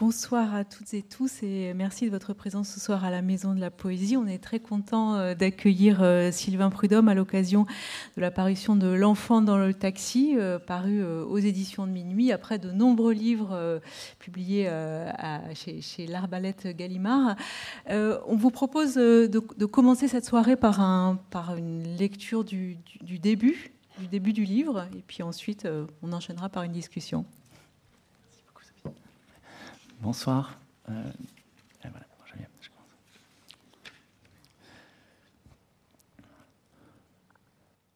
Bonsoir à toutes et tous et merci de votre présence ce soir à la Maison de la Poésie. On est très content euh, d'accueillir euh, Sylvain Prudhomme à l'occasion de la parution de L'enfant dans le taxi, euh, paru aux éditions de minuit, après de nombreux livres publiés chez, l'Arbalète Gallimard. On vous propose de, commencer cette soirée par, un, par une lecture du début du livre, et puis ensuite on enchaînera par une discussion. Bonsoir. Euh,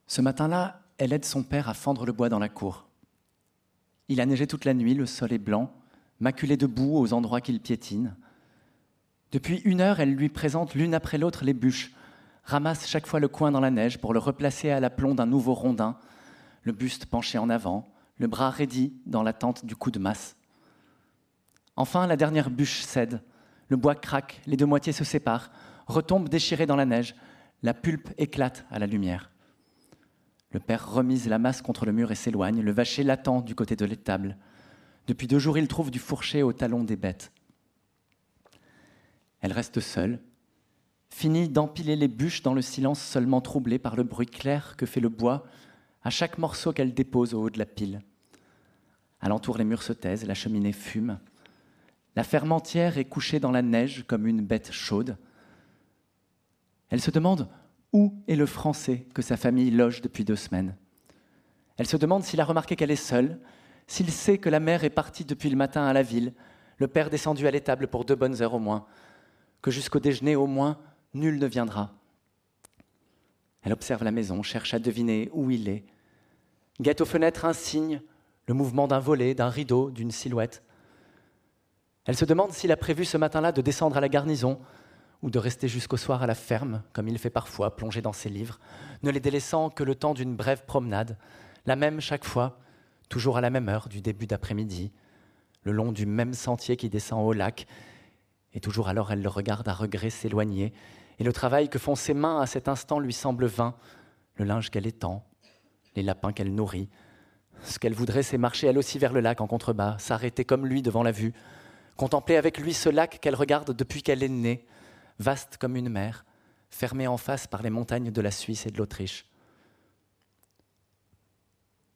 Ce matin-là, elle aide son père à fendre le bois dans la cour. Il a neigé toute la nuit, le sol est blanc, maculé de boue aux endroits qu'il piétine. Depuis une heure, elle lui présente l'une après l'autre les bûches, ramasse chaque fois le coin dans la neige pour le replacer à l'aplomb d'un nouveau rondin, le buste penché en avant, le bras raidi dans l'attente du coup de masse. Enfin, la dernière bûche cède. Le bois craque, les deux moitiés se séparent, retombent déchirées dans la neige. La pulpe éclate à la lumière. Le père remise la masse contre le mur et s'éloigne. Le vacher l'attend du côté de l'étable. Depuis deux jours, il trouve du fourcher au talon des bêtes. Elle reste seule, finit d'empiler les bûches dans le silence seulement troublé par le bruit clair que fait le bois à chaque morceau qu'elle dépose au haut de la pile. Alentour, les murs se taisent, la cheminée fume. La ferme entière est couchée dans la neige comme une bête chaude. Elle se demande où est le Français que sa famille loge depuis deux semaines. Elle se demande s'il a remarqué qu'elle est seule, s'il sait que la mère est partie depuis le matin à la ville, le père descendu à l'étable pour deux bonnes heures au moins, que jusqu'au déjeuner au moins nul ne viendra. Elle observe la maison, cherche à deviner où il est, guette aux fenêtres un signe, le mouvement d'un volet, d'un rideau, d'une silhouette. Elle se demande s'il a prévu ce matin-là de descendre à la garnison ou de rester jusqu'au soir à la ferme, comme il fait parfois, plongé dans ses livres, ne les délaissant que le temps d'une brève promenade, la même chaque fois, toujours à la même heure du début d'après-midi, le long du même sentier qui descend au lac, et toujours alors elle le regarde à regret s'éloigner, et le travail que font ses mains à cet instant lui semble vain, le linge qu'elle étend, les lapins qu'elle nourrit. Ce qu'elle voudrait, c'est marcher elle aussi vers le lac en contrebas, s'arrêter comme lui devant la vue, contempler avec lui ce lac qu'elle regarde depuis qu'elle est née, vaste comme une mer, fermé en face par les montagnes de la Suisse et de l'Autriche.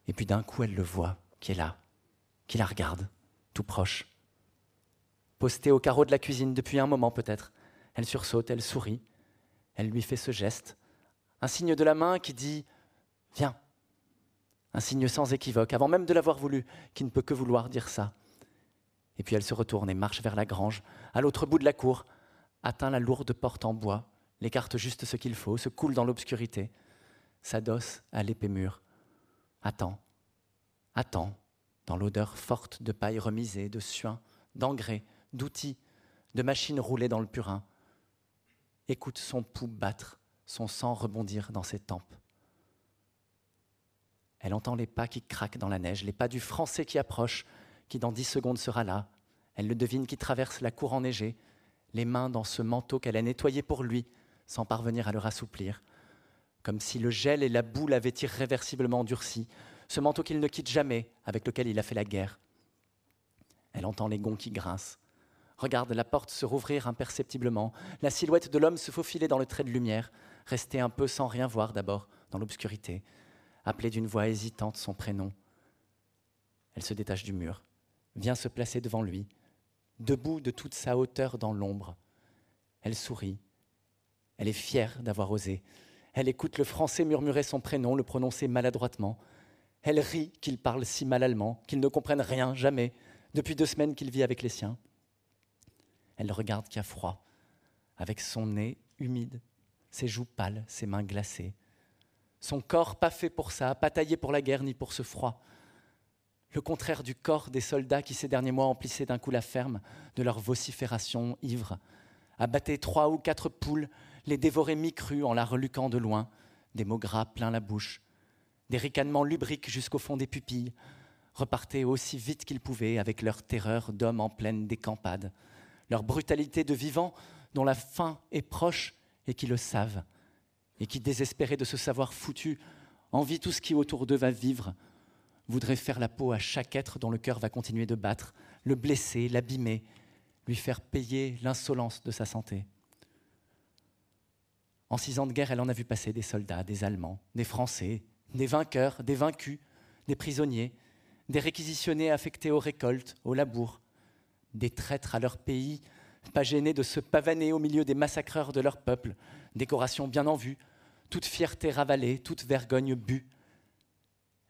Et puis d'un coup, elle le voit, qui est là, qui la regarde, tout proche. Posté au carreau de la cuisine depuis un moment peut-être, elle sursaute, elle sourit, elle lui fait ce geste, un signe de la main qui dit ⁇ Viens !⁇ un signe sans équivoque, avant même de l'avoir voulu, qui ne peut que vouloir dire ça. Et puis elle se retourne et marche vers la grange, à l'autre bout de la cour, atteint la lourde porte en bois, l'écarte juste ce qu'il faut, se coule dans l'obscurité, s'adosse à l'épée mûre, attend, attend, dans l'odeur forte de paille remisée, de suin, d'engrais, d'outils, de machines roulées dans le purin, écoute son pouls battre, son sang rebondir dans ses tempes. Elle entend les pas qui craquent dans la neige, les pas du Français qui approche, qui dans dix secondes sera là. Elle le devine qui traverse la cour enneigée, les mains dans ce manteau qu'elle a nettoyé pour lui, sans parvenir à le rassouplir, comme si le gel et la boue l'avaient irréversiblement durci, ce manteau qu'il ne quitte jamais, avec lequel il a fait la guerre. Elle entend les gonds qui grincent, regarde la porte se rouvrir imperceptiblement, la silhouette de l'homme se faufiler dans le trait de lumière, rester un peu sans rien voir d'abord, dans l'obscurité, appeler d'une voix hésitante son prénom. Elle se détache du mur, vient se placer devant lui, debout de toute sa hauteur dans l'ombre. Elle sourit. Elle est fière d'avoir osé. Elle écoute le français murmurer son prénom, le prononcer maladroitement. Elle rit qu'il parle si mal allemand, qu'il ne comprenne rien, jamais, depuis deux semaines qu'il vit avec les siens. Elle regarde qui a froid, avec son nez humide, ses joues pâles, ses mains glacées. Son corps pas fait pour ça, pas taillé pour la guerre ni pour ce froid le contraire du corps des soldats qui ces derniers mois emplissaient d'un coup la ferme de leur vocifération ivre, abattaient trois ou quatre poules, les dévoraient mi-crues en la reluquant de loin, des mots gras plein la bouche, des ricanements lubriques jusqu'au fond des pupilles, repartaient aussi vite qu'ils pouvaient avec leur terreur d'hommes en pleine décampade, leur brutalité de vivants dont la fin est proche et qui le savent, et qui, désespérés de se savoir foutus, envient tout ce qui autour d'eux va vivre, voudrait faire la peau à chaque être dont le cœur va continuer de battre, le blesser, l'abîmer, lui faire payer l'insolence de sa santé. En six ans de guerre, elle en a vu passer des soldats, des Allemands, des Français, des vainqueurs, des vaincus, des prisonniers, des réquisitionnés affectés aux récoltes, aux labours, des traîtres à leur pays, pas gênés de se pavaner au milieu des massacreurs de leur peuple, décoration bien en vue, toute fierté ravalée, toute vergogne bue.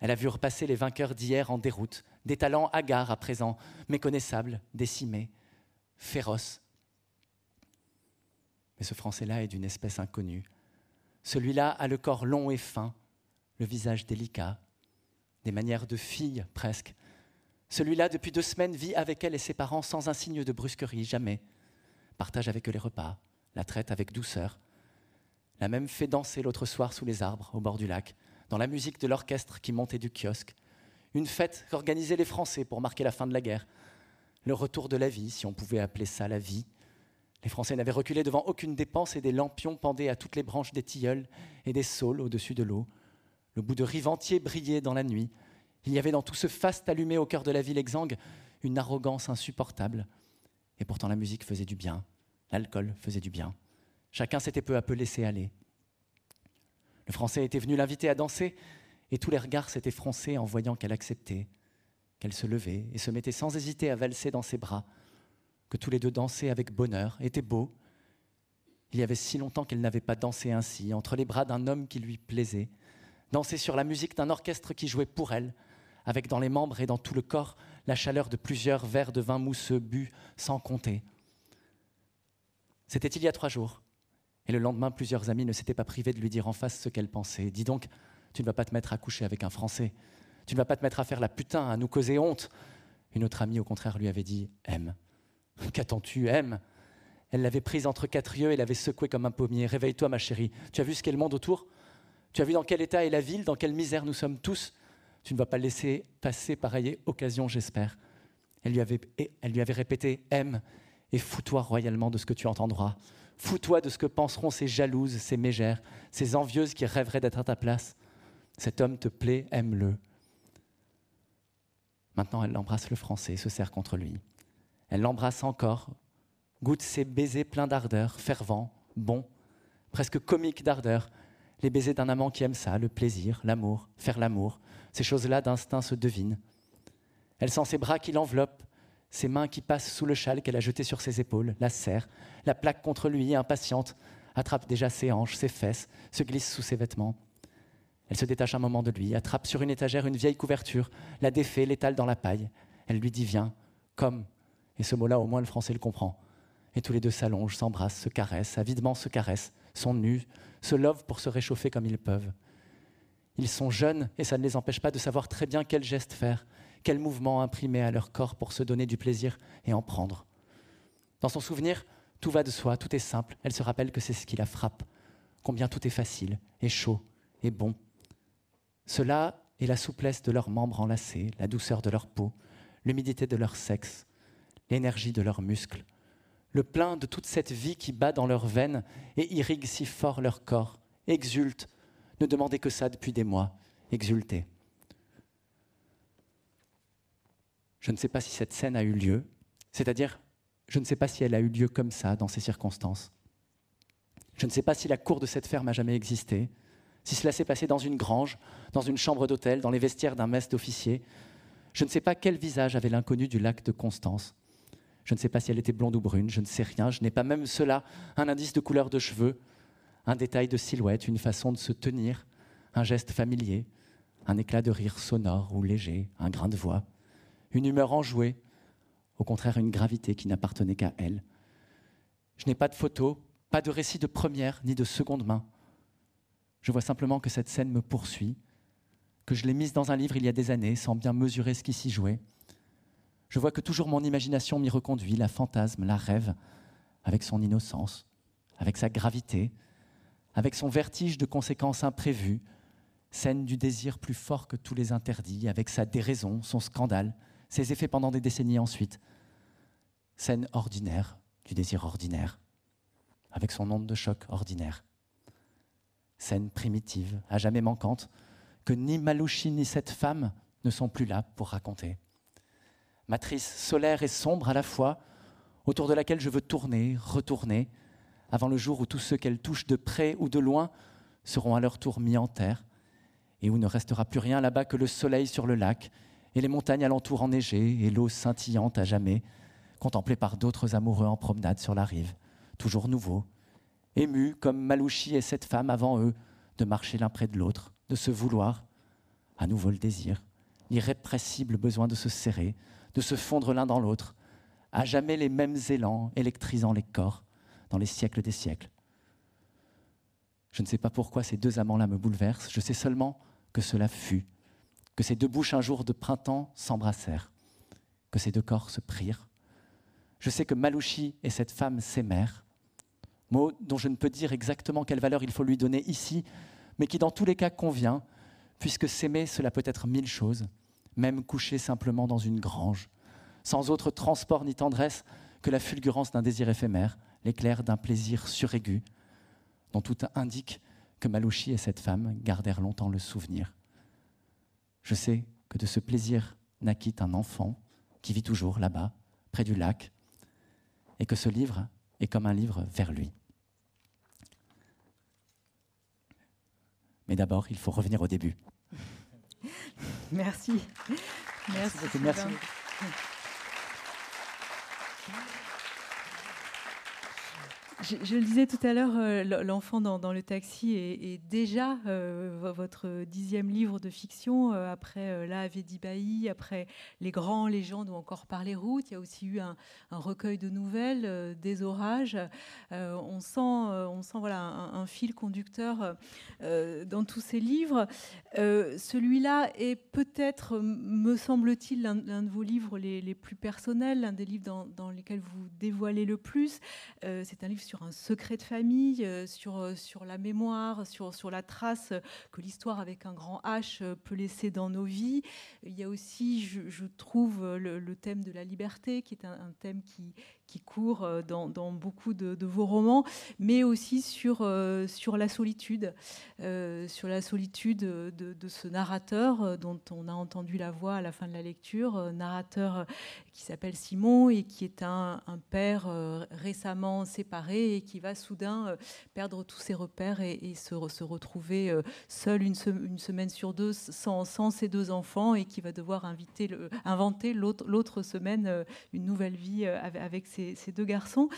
Elle a vu repasser les vainqueurs d'hier en déroute, des talents hagards à présent, méconnaissables, décimés, féroces. Mais ce Français-là est d'une espèce inconnue. Celui-là a le corps long et fin, le visage délicat, des manières de fille presque. Celui-là, depuis deux semaines, vit avec elle et ses parents sans un signe de brusquerie, jamais. Partage avec eux les repas, la traite avec douceur. La même fait danser l'autre soir sous les arbres, au bord du lac, dans la musique de l'orchestre qui montait du kiosque. Une fête qu'organisaient les Français pour marquer la fin de la guerre. Le retour de la vie, si on pouvait appeler ça la vie. Les Français n'avaient reculé devant aucune dépense et des lampions pendaient à toutes les branches des tilleuls et des saules au-dessus de l'eau. Le bout de rive entier brillait dans la nuit. Il y avait dans tout ce faste allumé au cœur de la ville exsangue une arrogance insupportable. Et pourtant la musique faisait du bien, l'alcool faisait du bien. Chacun s'était peu à peu laissé aller. Le Français était venu l'inviter à danser, et tous les regards s'étaient froncés en voyant qu'elle acceptait, qu'elle se levait et se mettait sans hésiter à valser dans ses bras, que tous les deux dansaient avec bonheur, étaient beaux. Il y avait si longtemps qu'elle n'avait pas dansé ainsi, entre les bras d'un homme qui lui plaisait, danser sur la musique d'un orchestre qui jouait pour elle, avec dans les membres et dans tout le corps la chaleur de plusieurs verres de vin mousseux bu sans compter. C'était il y a trois jours, et le lendemain, plusieurs amis ne s'étaient pas privés de lui dire en face ce qu'elle pensait. Dis donc, tu ne vas pas te mettre à coucher avec un Français, tu ne vas pas te mettre à faire la putain, à nous causer honte. Une autre amie, au contraire, lui avait dit Aime. Qu'attends-tu Aime? Elle l'avait prise entre quatre yeux et l'avait secouée comme un pommier. Réveille-toi, ma chérie. Tu as vu ce qu'est le monde autour? Tu as vu dans quel état est la ville, dans quelle misère nous sommes tous? Tu ne vas pas laisser passer pareille occasion, j'espère. Elle lui, avait, elle lui avait répété Aime et fous-toi royalement de ce que tu entendras. Fous-toi de ce que penseront ces jalouses, ces mégères, ces envieuses qui rêveraient d'être à ta place. Cet homme te plaît, aime-le. Maintenant, elle embrasse le français se serre contre lui. Elle l'embrasse encore, goûte ses baisers pleins d'ardeur, fervents, bons, presque comiques d'ardeur, les baisers d'un amant qui aime ça, le plaisir, l'amour, faire l'amour. Ces choses-là d'instinct se devinent. Elle sent ses bras qui l'enveloppent, ses mains qui passent sous le châle qu'elle a jeté sur ses épaules, la serre, la plaque contre lui, impatiente, attrape déjà ses hanches, ses fesses, se glisse sous ses vêtements. Elle se détache un moment de lui, attrape sur une étagère une vieille couverture, la défait, l'étale dans la paille. Elle lui dit Viens, comme. Et ce mot-là, au moins le français le comprend. Et tous les deux s'allongent, s'embrassent, se caressent, avidement se caressent, sont nus, se lovent pour se réchauffer comme ils peuvent. Ils sont jeunes et ça ne les empêche pas de savoir très bien quel geste faire, quel mouvement imprimer à leur corps pour se donner du plaisir et en prendre. Dans son souvenir, tout va de soi, tout est simple. Elle se rappelle que c'est ce qui la frappe, combien tout est facile, et chaud, et bon. Cela est la souplesse de leurs membres enlacés, la douceur de leur peau, l'humidité de leur sexe, l'énergie de leurs muscles, le plein de toute cette vie qui bat dans leurs veines et irrigue si fort leur corps. Exulte, ne demandez que ça depuis des mois, exultez. Je ne sais pas si cette scène a eu lieu, c'est-à-dire, je ne sais pas si elle a eu lieu comme ça, dans ces circonstances. Je ne sais pas si la cour de cette ferme a jamais existé, si cela s'est passé dans une grange, dans une chambre d'hôtel, dans les vestiaires d'un mess d'officier. Je ne sais pas quel visage avait l'inconnu du lac de Constance. Je ne sais pas si elle était blonde ou brune, je ne sais rien. Je n'ai pas même cela, un indice de couleur de cheveux, un détail de silhouette, une façon de se tenir, un geste familier, un éclat de rire sonore ou léger, un grain de voix une humeur enjouée, au contraire une gravité qui n'appartenait qu'à elle. Je n'ai pas de photos, pas de récit de première ni de seconde main. Je vois simplement que cette scène me poursuit, que je l'ai mise dans un livre il y a des années sans bien mesurer ce qui s'y jouait. Je vois que toujours mon imagination m'y reconduit, la fantasme, la rêve, avec son innocence, avec sa gravité, avec son vertige de conséquences imprévues, scène du désir plus fort que tous les interdits, avec sa déraison, son scandale, ses effets pendant des décennies ensuite. Scène ordinaire du désir ordinaire, avec son onde de choc ordinaire. Scène primitive, à jamais manquante, que ni Malouchi ni cette femme ne sont plus là pour raconter. matrice solaire et sombre à la fois, autour de laquelle je veux tourner, retourner, avant le jour où tous ceux qu'elle touche de près ou de loin seront à leur tour mis en terre, et où ne restera plus rien là-bas que le soleil sur le lac, et les montagnes alentour enneigées, et l'eau scintillante à jamais, contemplée par d'autres amoureux en promenade sur la rive, toujours nouveaux, émus comme Malouchi et cette femme avant eux, de marcher l'un près de l'autre, de se vouloir, à nouveau le désir, l'irrépressible besoin de se serrer, de se fondre l'un dans l'autre, à jamais les mêmes élans électrisant les corps dans les siècles des siècles. Je ne sais pas pourquoi ces deux amants-là me bouleversent, je sais seulement que cela fut, que ces deux bouches un jour de printemps s'embrassèrent, que ces deux corps se prirent. Je sais que Malouchi et cette femme s'aimèrent, mot dont je ne peux dire exactement quelle valeur il faut lui donner ici, mais qui dans tous les cas convient, puisque s'aimer, cela peut être mille choses, même coucher simplement dans une grange, sans autre transport ni tendresse que la fulgurance d'un désir éphémère, l'éclair d'un plaisir suraigu, dont tout indique que Malouchi et cette femme gardèrent longtemps le souvenir. Je sais que de ce plaisir naquit un enfant qui vit toujours là-bas, près du lac, et que ce livre est comme un livre vers lui. Mais d'abord, il faut revenir au début. Merci. Merci. Merci. Je, le disais tout à l'heure, euh, l'enfant dans, le taxi est, déjà euh, votre dixième livre de fiction, euh, après La Bailly, après Les grands légendes ou encore Par les routes. Il y a aussi eu un, recueil de nouvelles, Des orages. on sent, on sent voilà, un, fil conducteur dans tous ces livres. Celui-là est peut-être, me semble-t-il, l'un de vos livres les, plus personnels, l'un des livres dans, dans, lesquels vous dévoilez le plus. C'est un livre sur un secret de famille, euh, sur, euh, sur la mémoire, sur, la trace que l'histoire avec un grand H euh, peut laisser dans nos vies. Il y a aussi, je, trouve, le, thème de la liberté, qui est un thème qui, qui court euh, dans, beaucoup de, vos romans, mais aussi sur, euh, sur la solitude, euh, sur la solitude de, ce narrateur dont on a entendu la voix à la fin de la lecture, narrateur qui s'appelle Simon et qui est un, père récemment séparé et qui va soudain perdre tous ses repères et, se, se, retrouver seul une, une, semaine sur deux sans, sans, ses deux enfants et qui va devoir inviter inventer l'autre semaine une nouvelle vie avec ses ces, deux garçons.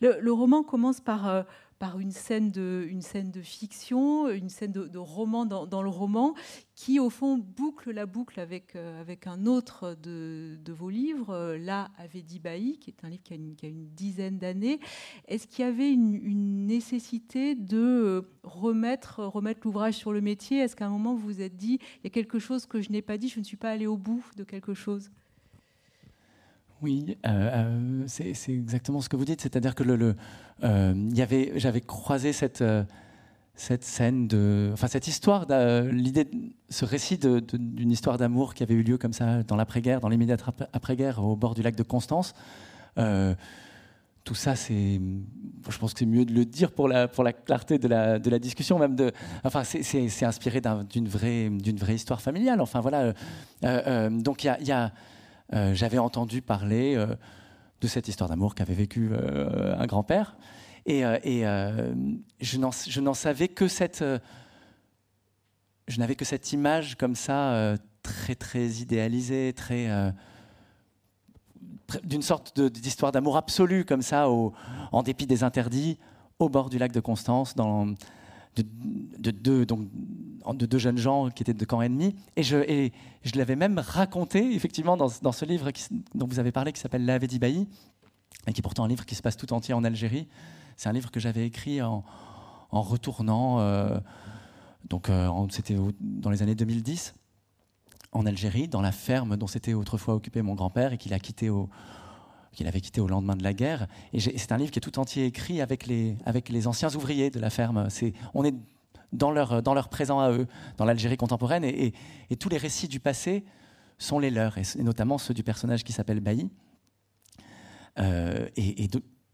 Le, roman commence par, euh, par une, scène de, une scène de fiction, une scène de, roman dans, le roman, qui au fond boucle la boucle avec, euh, avec un autre de, vos livres, euh, Là avait dit Bailly, qui est un livre qui a une, dizaine d'années. Est-ce qu'il y avait une, une, nécessité de remettre, remettre l'ouvrage sur le métier? Est-ce qu'à un moment vous vous êtes dit, il y a quelque chose que je n'ai pas dit, je ne suis pas allé au bout de quelque chose? Oui, euh, euh, c'est exactement ce que vous dites. C'est-à-dire que euh, j'avais croisé cette, scène de, enfin cette histoire, l'idée, ce récit d'une histoire d'amour qui avait eu lieu comme ça dans l'après-guerre, dans l'immédiate après-guerre, au bord du lac de Constance. tout ça, c'est, je pense que c'est mieux de le dire pour la, clarté de la, discussion, même de, enfin, c'est inspiré d'une vraie, d'une vraie histoire familiale. Enfin voilà, donc il y a euh, j'avais entendu parler euh, de cette histoire d'amour qu'avait vécu euh, un grand-père. Et, je n'en savais que cette. je n'avais que cette image comme ça, très, très idéalisée, très d'une sorte d'histoire d'amour absolue, comme ça, en dépit des interdits, au bord du lac de Constance, de, deux, donc, de deux jeunes gens qui étaient de camps ennemis. Et je, je l'avais même raconté, effectivement, dans, dans ce livre dont vous avez parlé, qui s'appelle La Bailly, et qui est pourtant un livre qui se passe tout entier en Algérie. C'est un livre que j'avais écrit en, retournant, euh, donc euh, c'était dans les années 2010, en Algérie, dans la ferme dont s'était autrefois occupé mon grand-père et qu'il a quitté qu'il avait quitté au lendemain de la guerre. Et c'est un livre qui est tout entier écrit avec les, avec les anciens ouvriers de la ferme. C'est, on est dans leur, dans leur présent à eux, dans l'Algérie contemporaine, et, tous les récits du passé sont les leurs, et, notamment ceux du personnage qui s'appelle Bailly. Euh, et,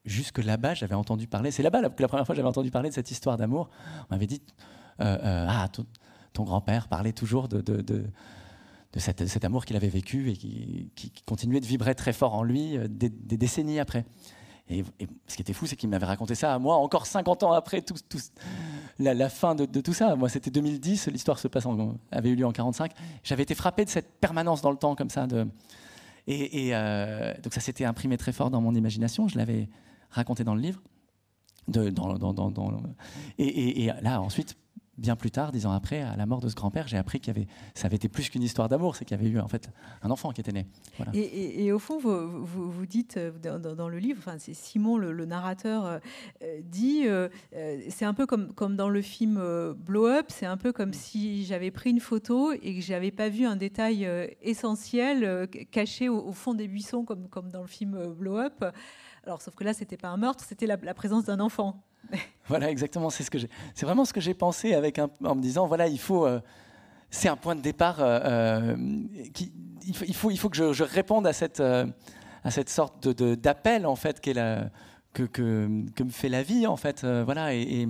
jusque là-bas, j'avais entendu parler, c'est là-bas que la première fois j'avais entendu parler de cette histoire d'amour. On m'avait dit, euh, euh, ah, ton, grand-père parlait toujours de, de de cet, amour qu'il avait vécu et qui, continuait de vibrer très fort en lui des, décennies après. Et, ce qui était fou, c'est qu'il m'avait raconté ça à moi encore 50 ans après tout, la, fin de, tout ça. Moi, c'était 2010, l'histoire se passe avait eu lieu en 45. J'avais été frappé de cette permanence dans le temps comme ça. Et, euh, donc ça s'était imprimé très fort dans mon imagination. Je l'avais raconté dans le livre. Et, là, ensuite, bien plus tard, dix ans après, à la mort de ce grand-père, j'ai appris qu'il y avait, ça avait été plus qu'une histoire d'amour, c'est qu'il y avait eu en fait un enfant qui était né. Et, au fond, vous, vous, dites euh, dans, le livre, enfin, c'est Simon, le, narrateur, euh, euh, dit, c'est un peu comme, comme dans le film Blow Up, c'est un peu comme si j'avais pris une photo et que j'avais pas vu un détail essentiel caché au, fond des buissons, comme, comme dans le film Blow Up. Alors, sauf que là, c'était pas un meurtre, c'était la, présence d'un enfant. voilà, exactement. C'est ce que. C'est vraiment ce que j'ai pensé avec en me disant voilà, il faut. Euh, c'est un point de départ. Euh, euh, qui, il, faut, il, faut, que je, réponde à cette, à cette sorte de, d'appel en fait la, que, que, me fait la vie en fait. voilà et,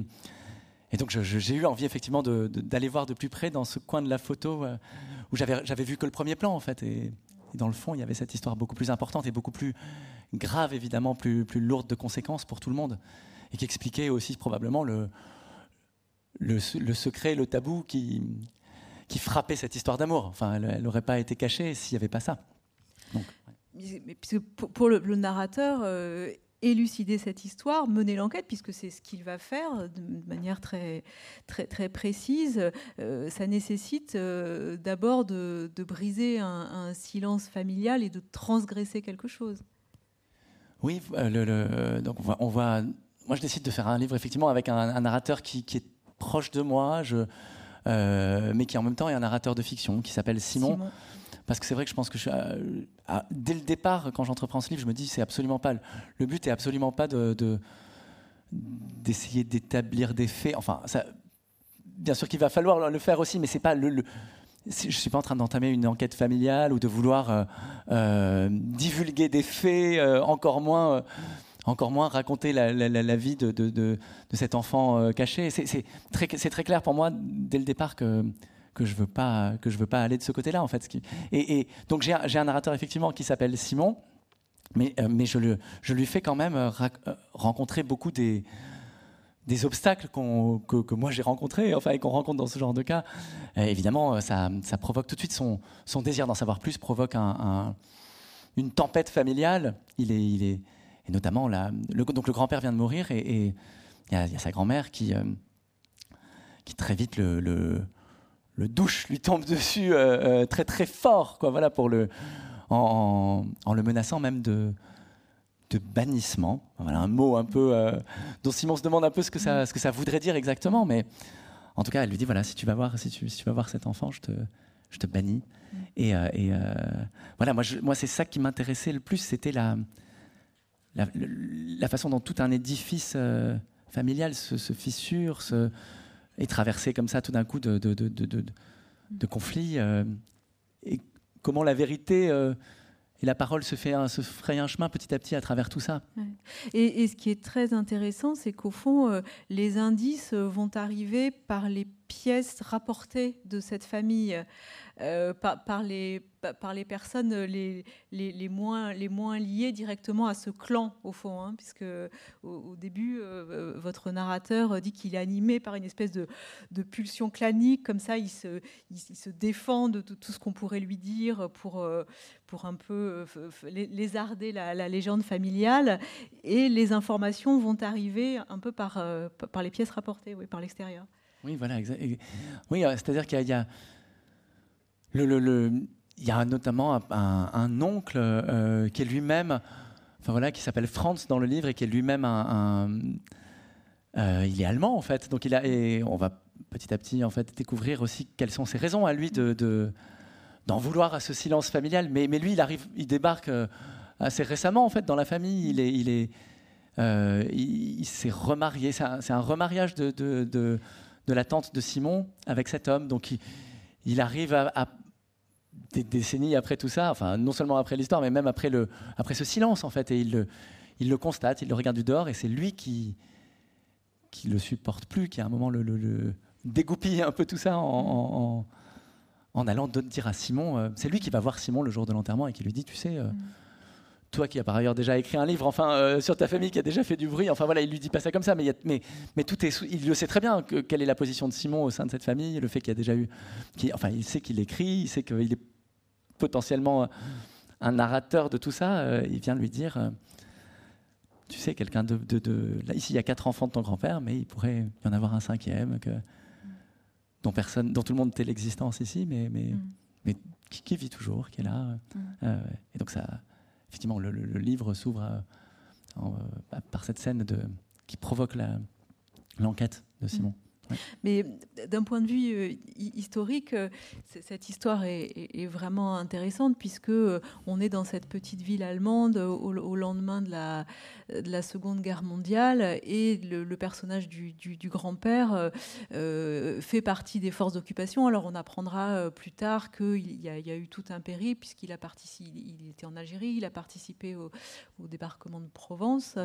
et, donc j'ai eu envie effectivement d'aller voir de plus près dans ce coin de la photo où j'avais, j'avais vu que le premier plan en fait. Dans le fond, il y avait cette histoire beaucoup plus importante et beaucoup plus grave, évidemment, plus, plus lourde de conséquences pour tout le monde et qui expliquait aussi probablement le, le, secret, le tabou qui, qui frappait cette histoire d'amour. Enfin, elle n'aurait pas été cachée s'il n'y avait pas ça. pour, le, narrateur, euh, élucider cette histoire, mener l'enquête, puisque c'est ce qu'il va faire de manière très, très, très précise, euh, ça nécessite euh, d'abord de, briser un, un, silence familial et de transgresser quelque chose. Oui, le, donc on voit moi, je décide de faire un livre effectivement avec un, narrateur qui, est proche de moi, je, euh, mais qui en même temps est un narrateur de fiction, qui s'appelle Simon. Parce que c'est vrai que je pense que euh, dès le départ, quand j'entreprends ce livre, je me dis c'est absolument pas le but est absolument pas de d'essayer d'établir des faits. Enfin, bien sûr qu'il va falloir le faire aussi, mais c'est pas le, je suis pas en train d'entamer une enquête familiale ou de vouloir euh, divulguer des faits, encore moins encore moins raconter la, vie de, cet enfant euh, caché. C'est très, clair pour moi dès le départ que, que je veux pas que je veux pas aller de ce côté-là en fait. Et, donc j'ai un narrateur effectivement qui s'appelle Simon, mais, euh, mais je, le, je, lui fais quand même euh, rencontrer beaucoup des, des obstacles que, que, moi j'ai rencontrés, enfin, et qu'on rencontre dans ce genre de cas. évidemment, ça, ça, provoque tout de suite son, son désir d'en savoir plus, provoque un, une tempête familiale. Il est, il est, et notamment, le, donc le grand-père vient de mourir et il y, a sa grand-mère qui, euh, qui très vite le, douche, lui tombe dessus euh, euh, très très fort, quoi, voilà, pour le, en, en, le menaçant même de, de bannissement. Voilà un mot un peu dont Simon se demande un peu ce que ça, ce que ça voudrait dire exactement, mais en tout cas, elle lui dit voilà, si tu vas voir, si tu, si tu vas voir cet enfant, je te, je te bannis. Et, et voilà, moi, moi c'est ça qui m'intéressait le plus, c'était la la, façon dont tout un édifice euh, familial se, fissure, se, est traversé comme ça tout d'un coup de, de, conflits, euh, et comment la vérité euh, et la parole se, fait se fraye un chemin petit à petit à travers tout ça. Et, ce qui est très intéressant, c'est qu'au fond, les indices vont arriver par les pièces rapportées de cette famille. Euh, par, les, personnes les, moins, liées directement à ce clan, au fond, hein, puisque au, début, euh, euh, votre narrateur dit qu'il est animé par une espèce de, pulsion clanique, comme ça, il se, défend de tout, ce qu'on pourrait lui dire pour, un peu lézarder la, la, légende familiale, et les informations vont arriver un peu par, par les pièces rapportées, oui, par l'extérieur. Oui, voilà, oui, c'est-à-dire qu'il y a le, il y a notamment un, oncle euh, qui est lui-même, enfin voilà, qui s'appelle Franz dans le livre et qui est lui-même un, euh, il est allemand en fait, donc il a et on va petit à petit en fait découvrir aussi quelles sont ses raisons à lui de, d'en vouloir à ce silence familial. Mais, mais lui, il arrive, il débarque euh, assez récemment en fait dans la famille. Il est, il est, il, s'est remarié. C'est un, remariage de, de, la tante de Simon avec cet homme. Donc il, arrive à, des décennies après tout ça, enfin non seulement après l'histoire, mais même après, le, après ce silence en fait, et il le, il le constate, il le regarde du dehors, et c'est lui qui qui le supporte plus, qui à un moment le, le, dégoupille un peu tout ça en, en allant dire à Simon, c'est lui qui va voir Simon le jour de l'enterrement et qui lui dit, tu sais, mm. Toi qui as par ailleurs déjà écrit un livre, enfin sur ta famille qui a déjà fait du bruit, enfin voilà, il lui dit pas ça comme ça, mais, mais, mais tout est, il le sait très bien que, quelle est la position de Simon au sein de cette famille, le fait qu'il a déjà eu, enfin il sait qu'il écrit, il sait qu'il est potentiellement un narrateur de tout ça, il vient lui dire tu sais, quelqu'un de, Là, ici, il y a quatre enfants de ton grand-père, mais il pourrait y en avoir un cinquième que, dont, personne, dont tout le monde tait l'existence ici, mais, mais, mm. mais qui, vit toujours, qui est là. Mm. Euh, et donc, ça, effectivement, le, livre s'ouvre euh, euh, par cette scène de, qui provoque l'enquête de Simon. Mais d'un point de vue euh, historique, euh, cette histoire est, vraiment intéressante puisque euh, on est dans cette petite ville allemande au, lendemain de la, de la, Seconde Guerre mondiale et le, personnage du, grand-père fait partie des forces d'occupation. Alors on apprendra plus tard qu'il y, a eu tout un périple puisqu'il a participé, il était en Algérie, il a participé au, débarquement de Provence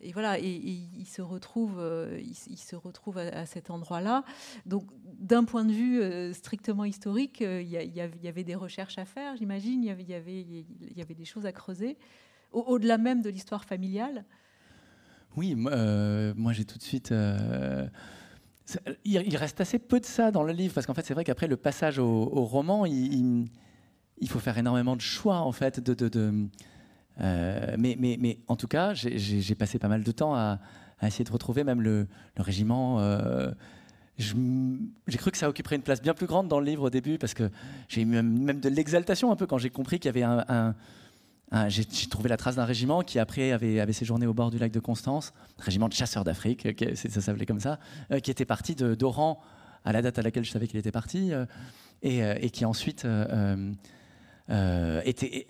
et voilà et, il se retrouve, il, se retrouve à cet endroit endroit-là. Donc, d'un point de vue euh, strictement historique, euh, il y, avait des recherches à faire, j'imagine. Il y avait, des choses à creuser, au-delà même de l'histoire familiale. Oui, euh, moi j'ai tout de suite. il, reste assez peu de ça dans le livre, parce qu'en fait, c'est vrai qu'après le passage au, roman, il, faut faire énormément de choix, en fait. Mais, en tout cas, j'ai passé pas mal de temps à, à essayer de retrouver même le, régiment. Euh, j'ai cru que ça occuperait une place bien plus grande dans le livre au début parce que j'ai eu même, de l'exaltation un peu quand j'ai compris qu'il y avait un, j'ai trouvé la trace d'un régiment qui après avait, séjourné au bord du lac de Constance, régiment de chasseurs d'Afrique, ça s'appelait comme ça, euh, qui était parti d'Oran à la date à laquelle je savais qu'il était parti, euh, et, qui ensuite était,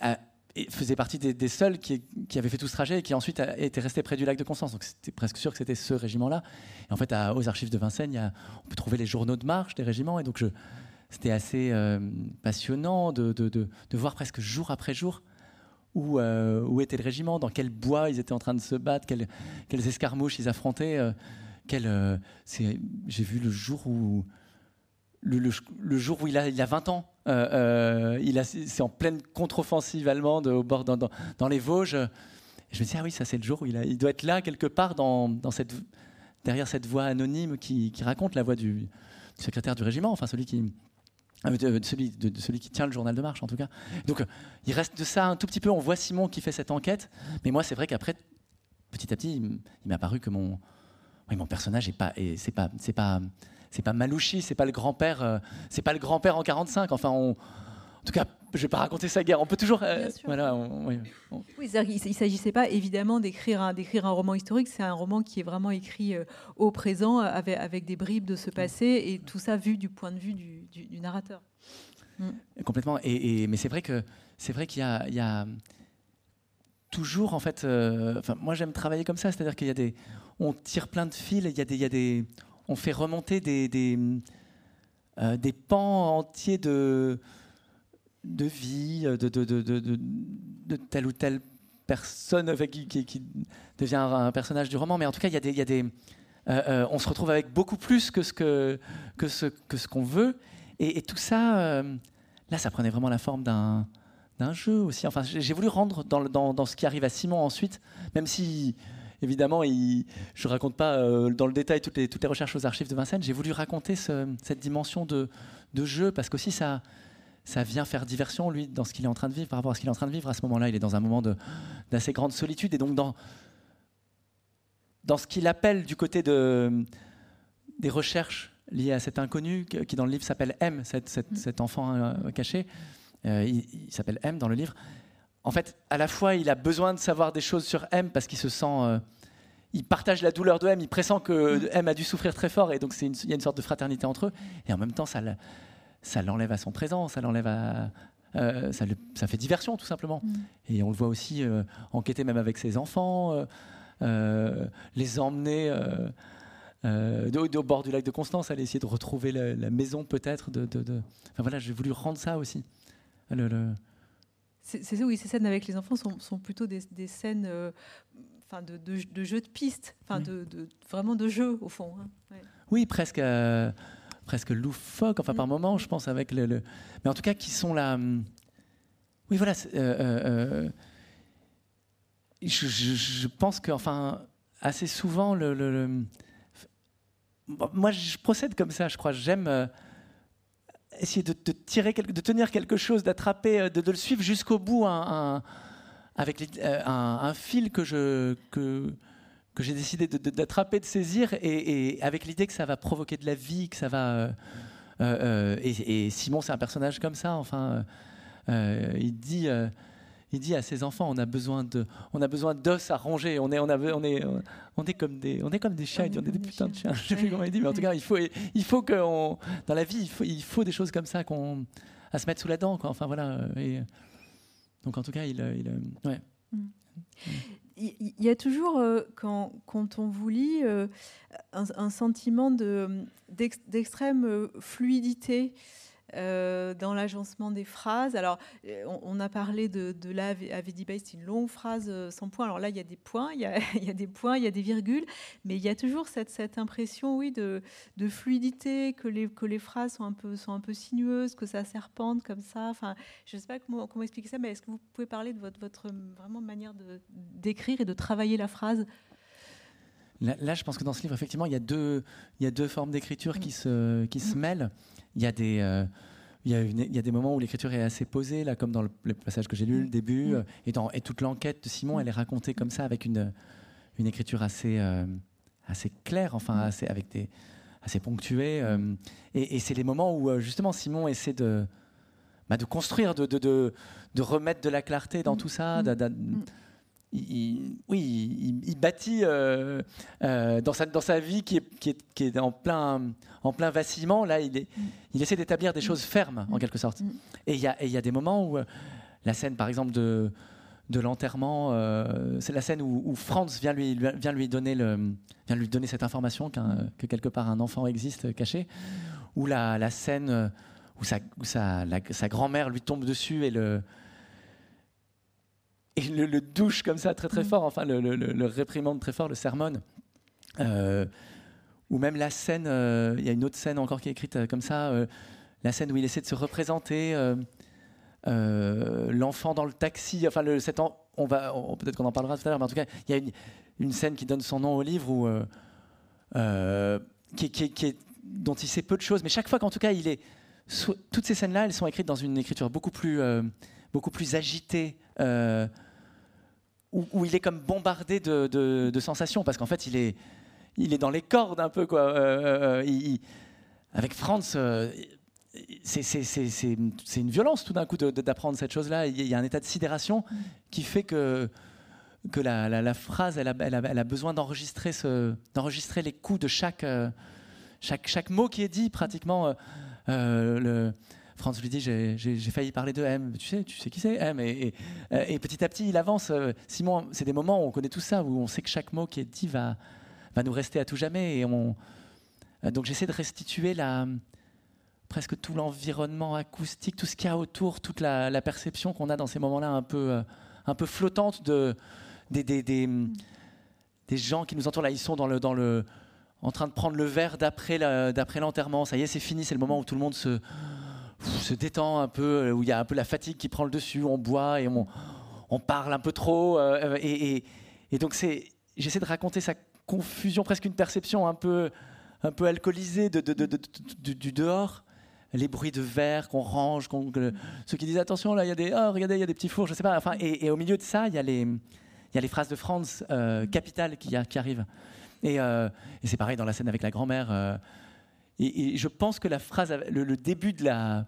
faisait partie des, seuls qui, avaient fait tout ce trajet et qui ensuite étaient restés près du lac de Constance. Donc c'était presque sûr que c'était ce régiment-là. Et en fait, aux archives de Vincennes, on peut trouver les journaux de marche des régiments. Et donc c'était assez euh, passionnant de, voir presque jour après jour où, euh, où, était le régiment, dans quel bois ils étaient en train de se battre, quelles, escarmouches ils affrontaient. Euh, j'ai vu le jour où le, jour où il a, il a 20 ans, euh, euh, c'est en pleine contre-offensive allemande au bord, dans, les Vosges. je me dis, ah oui, ça c'est le jour où il, doit être là quelque part dans, derrière cette voix anonyme qui, raconte la voix du, secrétaire du régiment, enfin celui qui, euh, celui, qui tient le journal de marche en tout cas. Donc il reste de ça un tout petit peu. On voit Simon qui fait cette enquête, mais moi c'est vrai qu'après, petit à petit, il, m'est apparu que mon, mon personnage est pas, c'est pas, c'est pas c'est pas Malouchi, c'est pas le grand-père, euh, c'est pas le grand-père en 45. Enfin, en tout cas, je vais pas raconter sa guerre. On peut toujours. Euh, voilà. oui, il ne s'agissait pas évidemment d'écrire un, d'écrire un roman historique. C'est un roman qui est vraiment écrit euh, au présent, avec, avec, des bribes de ce passé, et tout ça vu du point de vue du, du, narrateur. Mm. Complètement. Et, mais c'est vrai que c'est vrai qu'il y a, il y a toujours en fait. enfin, moi, j'aime travailler comme ça, c'est-à-dire qu'il y a des, on tire plein de fils. Il y a des, il y a des on fait remonter des, des, euh, pans entiers de, de vie, de, de, de, telle ou telle personne qui, qui, devient un, personnage du roman. Mais en tout cas, il y a des, y a des euh, euh, on se retrouve avec beaucoup plus que ce que, que ce que ce qu'on veut. Et, tout ça, là, ça prenait vraiment la forme d'un d'un jeu aussi. Enfin, j'ai voulu rendre dans, dans, dans, ce qui arrive à Simon ensuite, même si évidemment, je ne raconte pas euh, dans le détail toutes les, toutes les, recherches aux archives de Vincennes. J'ai voulu raconter cette dimension de, jeu parce qu'aussi ça, ça vient faire diversion, lui, dans ce qu'il est en train de vivre, par rapport à ce qu'il est en train de vivre. À ce moment-là, il est dans un moment d'assez grande solitude. Et donc, dans, dans ce qu'il appelle du côté de, des recherches liées à cet inconnu, qui dans le livre s'appelle M, mm. cet enfant euh, caché, euh, il s'appelle M dans le livre en fait, à la fois, il a besoin de savoir des choses sur M parce qu'il se sent. Euh, il partage la douleur de M, il pressent que. M a dû souffrir très fort et donc il y a une sorte de fraternité entre eux. Et en même temps, ça, l'enlève à son présent, ça l'enlève à. Euh, ça, fait diversion tout simplement. Mm. Et on le voit aussi euh, enquêter même avec ses enfants, les emmener. au, bord du lac de Constance, aller essayer de retrouver la, maison peut-être. De, Enfin voilà, j'ai voulu rendre ça aussi. le, c'est oui, ces scènes avec les enfants sont, plutôt des, scènes euh, enfin de, de, jeux de piste, enfin de, vraiment de jeu au fond. Hein. Oui, presque, euh, presque loufoques, enfin par moments, je pense, avec le, Mais en tout cas, qui sont là. Hum, oui, voilà. je, je, pense que, enfin, assez souvent, le, moi, je procède comme ça, je crois. J'aime essayer de, tirer, de tenir quelque chose, d'attraper, de, le suivre jusqu'au bout, un, avec un, fil que je que j'ai décidé d'attraper, de, saisir, et, avec l'idée que ça va provoquer de la vie, que ça va. Euh, euh, euh, et, Simon, c'est un personnage comme ça. Enfin, il dit. Il dit à ses enfants, on a besoin de, on a besoin d'os à ronger. On est, on, a, on est, on est comme des, on est comme des chiens. On, est des putains de chiens. Je sais plus comment il dit, mais en tout cas, il faut, il faut que, dans la vie, il faut, il faut des choses comme ça qu'on, à se mettre sous la dent. Quoi. Enfin voilà. Et, donc en tout cas, il, il ouais. Mm il y a toujours, euh, quand, quand, on vous lit, euh, un, sentiment d'extrême euh, fluidité euh, dans l'agencement des phrases. Alors, euh, on, a parlé de, de là, Bay, c'est une longue phrase euh, sans point. Alors là, il y a des points, il y a, des points, il y a des virgules, mais il y a toujours cette, impression, oui, de, de, fluidité, que les, que les phrases sont un, peu, sont un peu sinueuses, que ça serpente comme ça. Enfin, je ne sais pas comment, comment expliquer ça, mais est-ce que vous pouvez parler de votre, votre vraiment manière d'écrire et de travailler la phrase? Là, je pense que dans ce livre, effectivement, il y a deux, il y a deux formes d'écriture qui se, qui se mm. mêlent. Il y a des, euh, il, y a il y, a des moments où l'écriture est assez posée, là, comme dans le, passage que j'ai lu, le mm. début, mm. euh, et, dans, et toute l'enquête de Simon, elle est racontée comme ça, avec une, une écriture assez, euh, assez claire, enfin, assez, avec des, assez ponctuée. et, c'est les moments où, justement, Simon essaie de, bah, de construire, de, de, de, de, remettre de la clarté dans tout ça il, oui, il, bâtit euh, euh, dans, sa, vie qui est, en, plein, en plein vacillement. Là, il, essaie d'établir des choses fermes, en quelque sorte. Et il y a, des moments où euh, la scène, par exemple, de, l'enterrement, c'est la scène où, Franz vient lui, donner, cette information que quelque part un enfant existe caché, ou la, scène où sa, sa grand-mère lui tombe dessus et le et le, douche comme ça très très mm. fort, enfin le, le, réprimande très fort, le sermon. Euh, ou même la scène, euh, il y a une autre scène encore qui est écrite euh, comme ça, la scène où il essaie de se représenter l'enfant dans le taxi. Enfin, le, cet on va, peut-être qu'on en parlera tout à l'heure, mais en tout cas, il y a une, scène qui donne son nom au livre où, qui, qui, est, dont il sait peu de choses, mais chaque fois qu'en tout cas il est, toutes ces scènes-là, elles sont écrites dans une écriture beaucoup plus, beaucoup plus agitée où, il est comme bombardé de, sensations, parce qu'en fait, il est, il est dans les cordes un peu. Quoi. Euh, euh, euh, avec Franz, c'est une violence tout d'un coup d'apprendre cette chose-là. Il y a un état de sidération qui fait que, que la, phrase, elle a, elle a, besoin d'enregistrer les coups de chaque, chaque, chaque mot qui est dit pratiquement. Franz lui dit j'ai failli parler de M. Tu sais, tu sais qui c'est M. Et, et, petit à petit, il avance. Simon, c'est des moments où on connaît tout ça, où on sait que chaque mot qui est dit va, va nous rester à tout jamais. Et on, donc j'essaie de restituer la, presque tout l'environnement acoustique, tout ce qu'il y a autour, toute la, perception qu'on a dans ces moments-là un peu, un peu flottante de, des, des, des, des, gens qui nous entourent. Là, ils sont dans le, dans le, en train de prendre le verre d'après l'enterrement. Ça y est, c'est fini, c'est le moment où tout le monde se se détend un peu, euh, où il y a un peu la fatigue qui prend le dessus, on boit et on, on parle un peu trop. Euh, et, et, donc c'est, j'essaie de raconter sa confusion, presque une perception un peu, un peu alcoolisée de, de, de, du dehors. Les bruits de verre qu'on range, ceux qui disent attention là, il y a des, oh, regardez, il y a des petits fours, je sais pas. Enfin, et, au milieu de ça, il y a les, il y a les phrases de Franz euh, capitales qui, arrivent. Et, et c'est pareil dans la scène avec la grand-mère. Et, je pense que la phrase, le, début de la.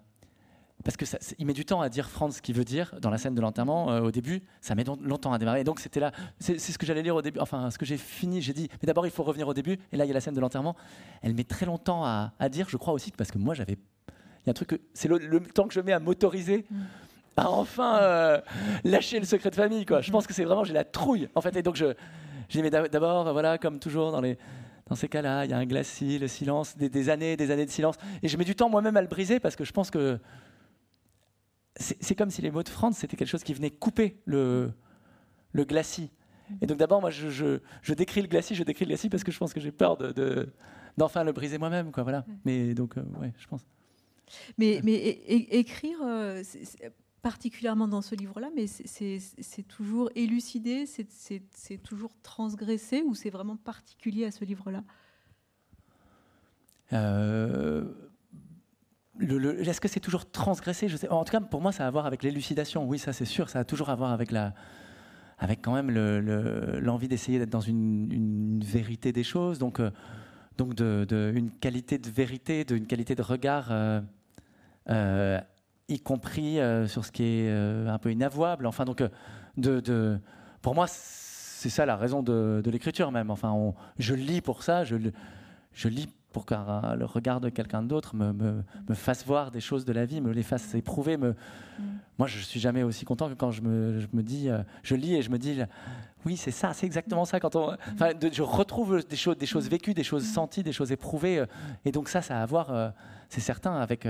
Parce que il met du temps à dire Franz ce qu'il veut dire dans la scène de l'enterrement euh, au début, ça met longtemps à démarrer. Et donc c'était là, c'est ce que j'allais lire au début, enfin ce que j'ai fini, j'ai dit, mais d'abord il faut revenir au début, et là il y a la scène de l'enterrement. Elle met très longtemps à, dire, je crois aussi, parce que moi j'avais. Il y a un truc, c'est le, temps que je mets à m'autoriser mm. à enfin euh, lâcher le secret de famille. Quoi. Je pense que c'est vraiment, j'ai la trouille en fait, et donc je. J'ai mis d'abord, voilà, comme toujours dans les, dans ces cas-là, il y a un glacis, le silence, des, des années, des années de silence. Et je mets du temps moi-même à le briser parce que je pense que c'est comme si les mots de France, c'était quelque chose qui venait couper le, le glacis. Et donc d'abord, moi, je, je, décris le glacis, je décris le glacis parce que je pense que j'ai peur de, d'enfin le briser moi-même, quoi. Voilà. Mais donc, euh, ouais, je pense. Mais, mais écrire, euh, particulièrement dans ce livre-là, mais c'est toujours élucidé, c'est toujours transgressé, ou c'est vraiment particulier à ce livre-là? Euh, Est-ce que c'est toujours transgressé? En tout cas, pour moi, ça a à voir avec l'élucidation. Oui, ça c'est sûr, ça a toujours à voir avec la, avec quand même l'envie d'essayer d'être dans une, vérité des choses, donc, euh, donc de, une qualité de vérité, d'une qualité de regard, euh, euh, y compris sur ce qui est un peu inavouable. Enfin, donc, de, de pour moi, c'est ça la raison de, l'écriture même. Enfin, je lis pour ça, je, je lis pour que le regard de quelqu'un d'autre me, me, me, fasse voir des choses de la vie, me les fasse éprouver. Me... Mm. Moi, je suis jamais aussi content que quand je me, je me, dis, euh, je lis et je me dis, oui, c'est ça, c'est exactement ça. Quand on, mm. je retrouve des choses, des choses vécues, des choses mm. senties, des choses éprouvées. Euh, et donc ça, ça a à voir, euh, c'est certain, avec,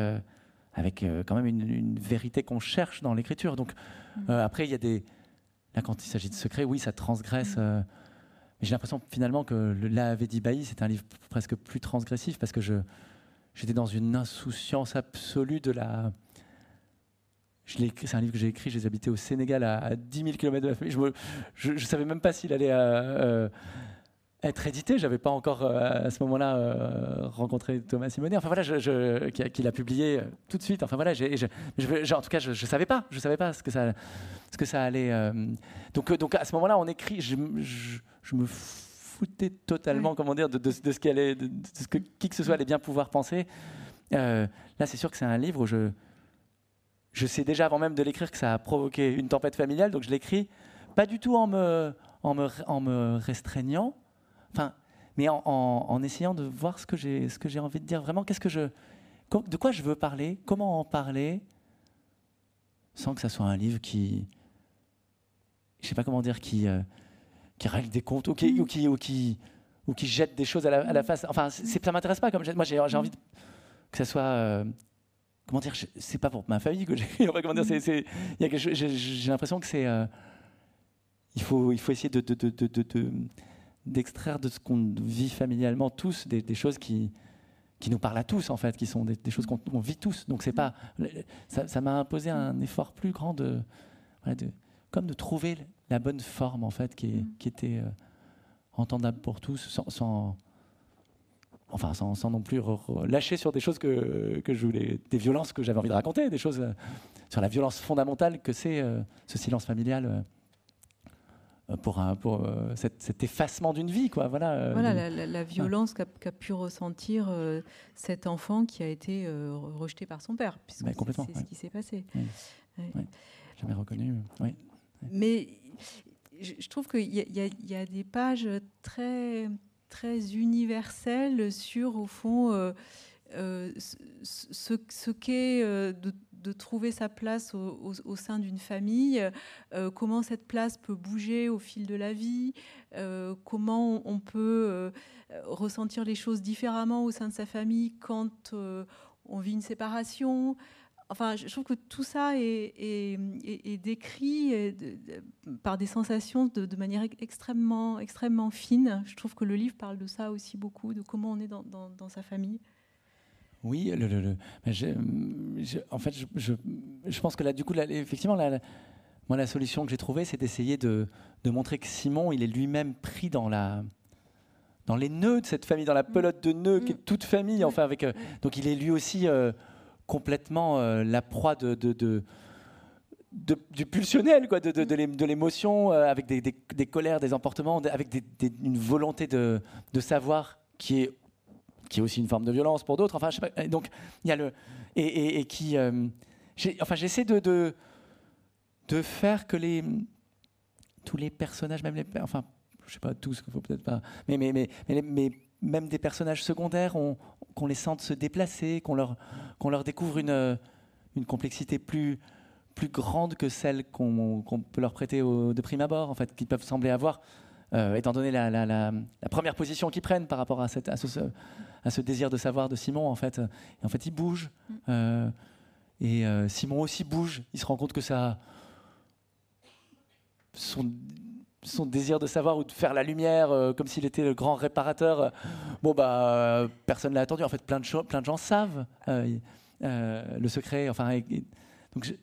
avec quand même une, vérité qu'on cherche dans l'écriture. Donc après, il y a des, là, quand il s'agit de secrets, oui, ça transgresse j'ai l'impression finalement que l'Ave Bailly, c'est un livre presque plus transgressif parce que je, j'étais dans une insouciance absolue de la. c'est un livre que j'ai écrit, j'ai habité au Sénégal à, 10 000 km de la famille. Je ne savais même pas s'il allait euh, euh, être édité. Je n'avais pas encore euh, à ce moment-là rencontré Thomas Simonet. Enfin voilà, je, qui, l'a publié tout de suite. Enfin voilà, en tout cas, je ne savais pas. Je savais pas ce que ça, ce que ça allait. donc, donc à ce moment-là, on écrit. je je me foutais totalement, comment dire, de, de, ce, allait, de, ce que qui que ce soit allait bien pouvoir penser. Euh, là, c'est sûr que c'est un livre où je, je sais déjà avant même de l'écrire que ça a provoqué une tempête familiale, donc je l'écris pas du tout en me, en me, en me restreignant, enfin, mais en, en, essayant de voir ce que j'ai, ce que j'ai envie de dire. Vraiment, qu'est-ce que je, de quoi je veux parler, comment en parler, sans que ça soit un livre qui, je sais pas comment dire, qui euh, qui règle des comptes ou qui, ou qui, ou qui, ou qui jette des choses à la, mm. face. Enfin, ça m'intéresse pas. Comme moi, j'ai envie que ça soit. Euh, comment dire C'est pas pour ma famille que j'ai. comment dire J'ai l'impression que c'est. Euh, il faut, il faut essayer de, de, de, d'extraire de ce qu'on vit familialement tous des, choses qui, qui nous parlent à tous en fait, qui sont des, choses qu'on vit tous. Donc c'est pas, ça m'a imposé un effort plus grand de, de, comme de trouver la bonne forme en fait qui, mm. qui était euh, entendable pour tous sans, enfin sans, sans, non plus lâcher sur des choses que, que, je voulais des violences que j'avais envie de raconter des choses euh, sur la violence fondamentale que c'est euh, ce silence familial pour, un, pour cet, effacement d'une vie quoi voilà, voilà la, violence qu'a pu ressentir cet enfant qui a été rejeté par son père puisque c'est ce qui s'est passé. Oui. jamais reconnu oui. Mais je trouve qu'il y, a des pages très, très universelles sur, au fond, euh, euh, ce, ce qu'est euh, de, trouver sa place au, sein d'une famille, comment cette place peut bouger au fil de la vie, comment on peut ressentir les choses différemment au sein de sa famille quand on vit une séparation. Enfin, je trouve que tout ça est, décrit par des sensations de, manière extrêmement, extrêmement fine. Je trouve que le livre parle de ça aussi beaucoup, de comment on est dans, sa famille. Oui, le, en fait, je, pense que là, du coup, effectivement, moi, la solution que j'ai trouvée, c'est d'essayer de, montrer que Simon, il est lui-même pris dans la, dans les nœuds de cette famille, dans la pelote de nœuds qui est mm. toute famille, enfin, avec. Euh, donc, il est lui aussi. Euh, complètement euh, la proie de, de, du pulsionnel, quoi, de, de l'émotion, euh, avec des, des, colères, des emportements, avec une volonté de, savoir qui est, qui est aussi une forme de violence pour d'autres. Enfin, donc, il y a le. Et, qui. Euh, enfin, j'essaie de, de, faire que les, tous les personnages, même les. Enfin, je sais pas tous, faut peut-être pas. Mais, mais, mais, mais, même des personnages secondaires, qu'on les sente se déplacer, qu'on leur, qu'on leur découvre une, une complexité plus, plus grande que celle qu'on peut leur prêter de prime abord, en fait, qu'ils peuvent sembler avoir, euh, étant donné la, la, la, première position qu'ils prennent par rapport à, cette, à, ce, à, ce, désir de savoir de Simon. En fait, et en fait, il bouge. Mm. Euh, et euh, Simon aussi bouge. Il se rend compte que ça, son, son désir de savoir ou de faire la lumière, euh, comme s'il était le grand réparateur. bon, bah, personne l'a attendu. En fait, plein de, gens, plein de gens savent le secret. Enfin, donc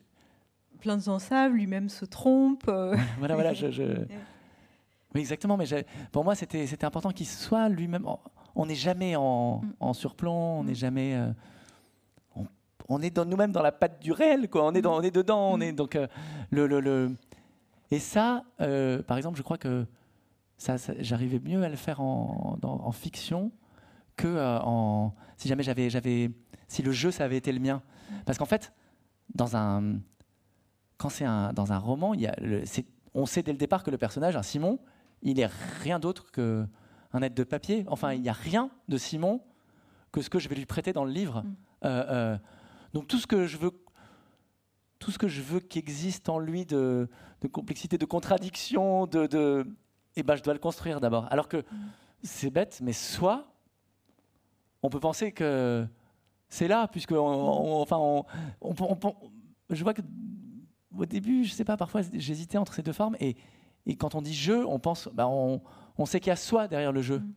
plein de gens savent, lui-même se trompe. voilà, voilà. Je, Oui, exactement. Mais pour moi, c'était important qu'il soit lui-même. On n'est jamais en, mm. en, surplomb, on n'est mm. jamais on est dans nous-mêmes dans la patte du réel, quoi. On est, dans, on est dedans, on mm. est donc euh, le, le, le, Et ça, euh, par exemple, je crois que ça, j'arrivais mieux à le faire en, en fiction que euh, en si jamais j'avais, j'avais, si le jeu ça avait été le mien. Parce qu'en fait, dans un, quand c'est un, dans un roman, il y a on sait dès le départ que le personnage, un Simon, il est rien d'autre que un être de papier. Enfin, il n'y a rien de Simon que ce que je vais lui prêter dans le livre. Mm. Donc tout ce que je veux, tout ce que je veux qui existe en lui de, complexité, de contradiction, de, de eh ben, je dois le construire d'abord. Alors que mm. c'est bête, mais soit on peut penser que c'est là, puisque enfin, on, je vois que au début, je sais pas, parfois j'hésitais entre ces deux formes, et, et, quand on dit jeu, on pense, bah, on, on, sait qu'il y a soi derrière le jeu. Mm.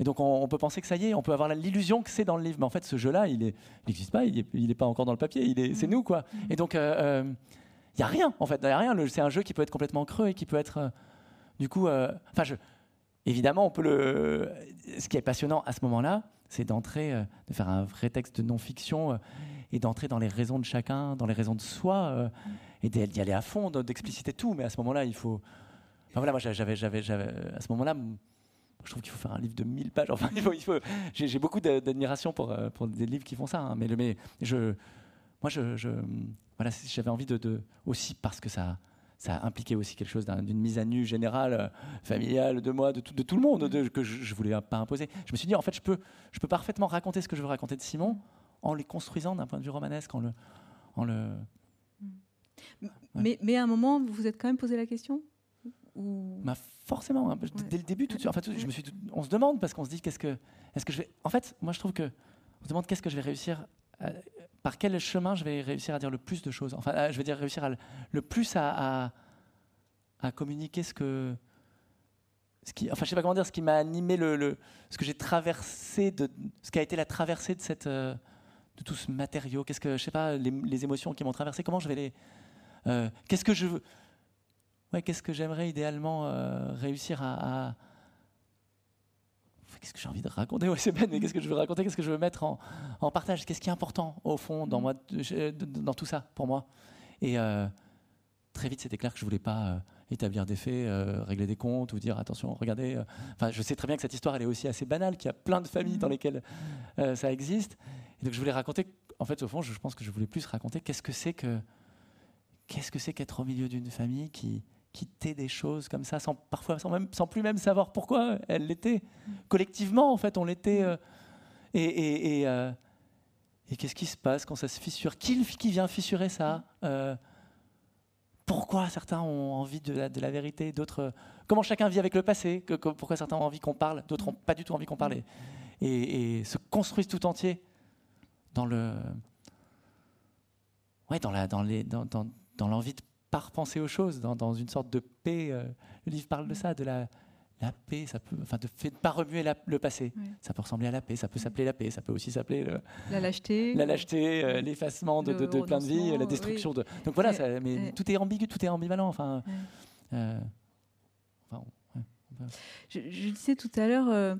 Et donc on, peut penser que ça y est, on peut avoir l'illusion que c'est dans le livre. Mais en fait, ce jeu-là, il n'existe pas, il n'est pas encore dans le papier, c'est mm. nous. quoi. Et donc, il euh, n'y euh, a rien, en fait. Il a rien. C'est un jeu qui peut être complètement creux et qui peut être... Euh, du coup, euh, enfin, je, évidemment, on peut le... Ce qui est passionnant à ce moment-là, c'est d'entrer, de faire un vrai texte de non-fiction et d'entrer dans les raisons de chacun, dans les raisons de soi, et d'y aller à fond, d'expliciter tout. Mais à ce moment-là, il faut... Enfin voilà, moi, j'avais, j'avais, à ce moment-là je trouve qu'il faut faire un livre de 1000 pages. Enfin, il faut, il faut j'ai, beaucoup d'admiration pour, euh, pour des livres qui font ça. Hein. mais, mais je, moi, je, je voilà, j'avais envie de, aussi parce que ça, ça a impliqué aussi quelque chose d'une mise à nu générale, euh, familiale, de moi, de tout, de tout le monde, de, que je, ne voulais pas imposer. Je me suis dit, en fait, je peux, je peux parfaitement raconter ce que je veux raconter de Simon en les construisant d'un point de vue romanesque, en le, en le. Mais, mais à un moment, vous vous êtes quand même posé la question? Ou... Bah, forcément, hein, dès le début, tout de suite. En je me suis, on se demande parce qu'on se dit qu'est-ce que, est-ce que je vais. En fait, moi, je trouve que on se demande qu'est-ce que je vais réussir, par quel chemin je vais réussir à dire le plus de choses. Enfin, je vais dire réussir à, le plus à, à, communiquer ce que, ce qui, enfin, je sais pas comment dire, ce qui m'a animé le, le, ce que j'ai traversé de, ce qui a été la traversée de cette, euh, de tout ce matériau. Qu'est-ce que, je sais pas, les, les émotions qui m'ont traversé. Comment je vais les, euh, qu'est-ce que je veux ouais, qu'est-ce que j'aimerais idéalement euh, réussir à, Qu'est-ce que j'ai envie de raconter? Ouais, c'est bête, mais qu'est-ce que je veux raconter? Qu'est-ce que je veux mettre en, en partage? Qu'est-ce qui est important, au fond, dans, moi, dans tout ça, pour moi? Et euh, très vite, c'était clair que je voulais pas euh, établir des faits, régler des comptes ou dire attention, regardez. Enfin, je sais très bien que cette histoire, elle est aussi assez banale, qu'il y a plein de familles dans lesquelles ça existe. Et donc, je voulais raconter, en fait, au fond, je, pense que je voulais plus raconter qu'est-ce que c'est que. Qu'est-ce que c'est qu'être au milieu d'une famille qui, quitter des choses comme ça, sans, parfois sans, même, sans plus même savoir pourquoi elles l'étaient. Collectivement, en fait, on l'était. Euh, et, et, euh, et, qu'est-ce qui se passe quand ça se fissure? Qui, qui vient fissurer ça? Euh, Pourquoi certains ont envie de la, de la vérité, d'autres. Comment chacun vit avec le passé? Que, Pourquoi certains ont envie qu'on parle, d'autres n'ont pas du tout envie qu'on parle? Et, se construisent tout entier dans le. Ouais, dans, la, dans, les, dans, dans, dans l'envie de par penser aux choses, dans, une sorte de paix. Euh, le livre parle de ça, de la, la paix, ça peut, enfin, de ne pas remuer le passé. Ça peut ressembler à la paix, ça peut s'appeler la paix, ça peut aussi s'appeler la lâcheté, la lâcheté, euh, l'effacement de, de, plein de vie, la destruction de. Donc voilà, ça, mais tout est ambigu, tout est ambivalent. Enfin, euh, je, disais tout à l'heure, euh,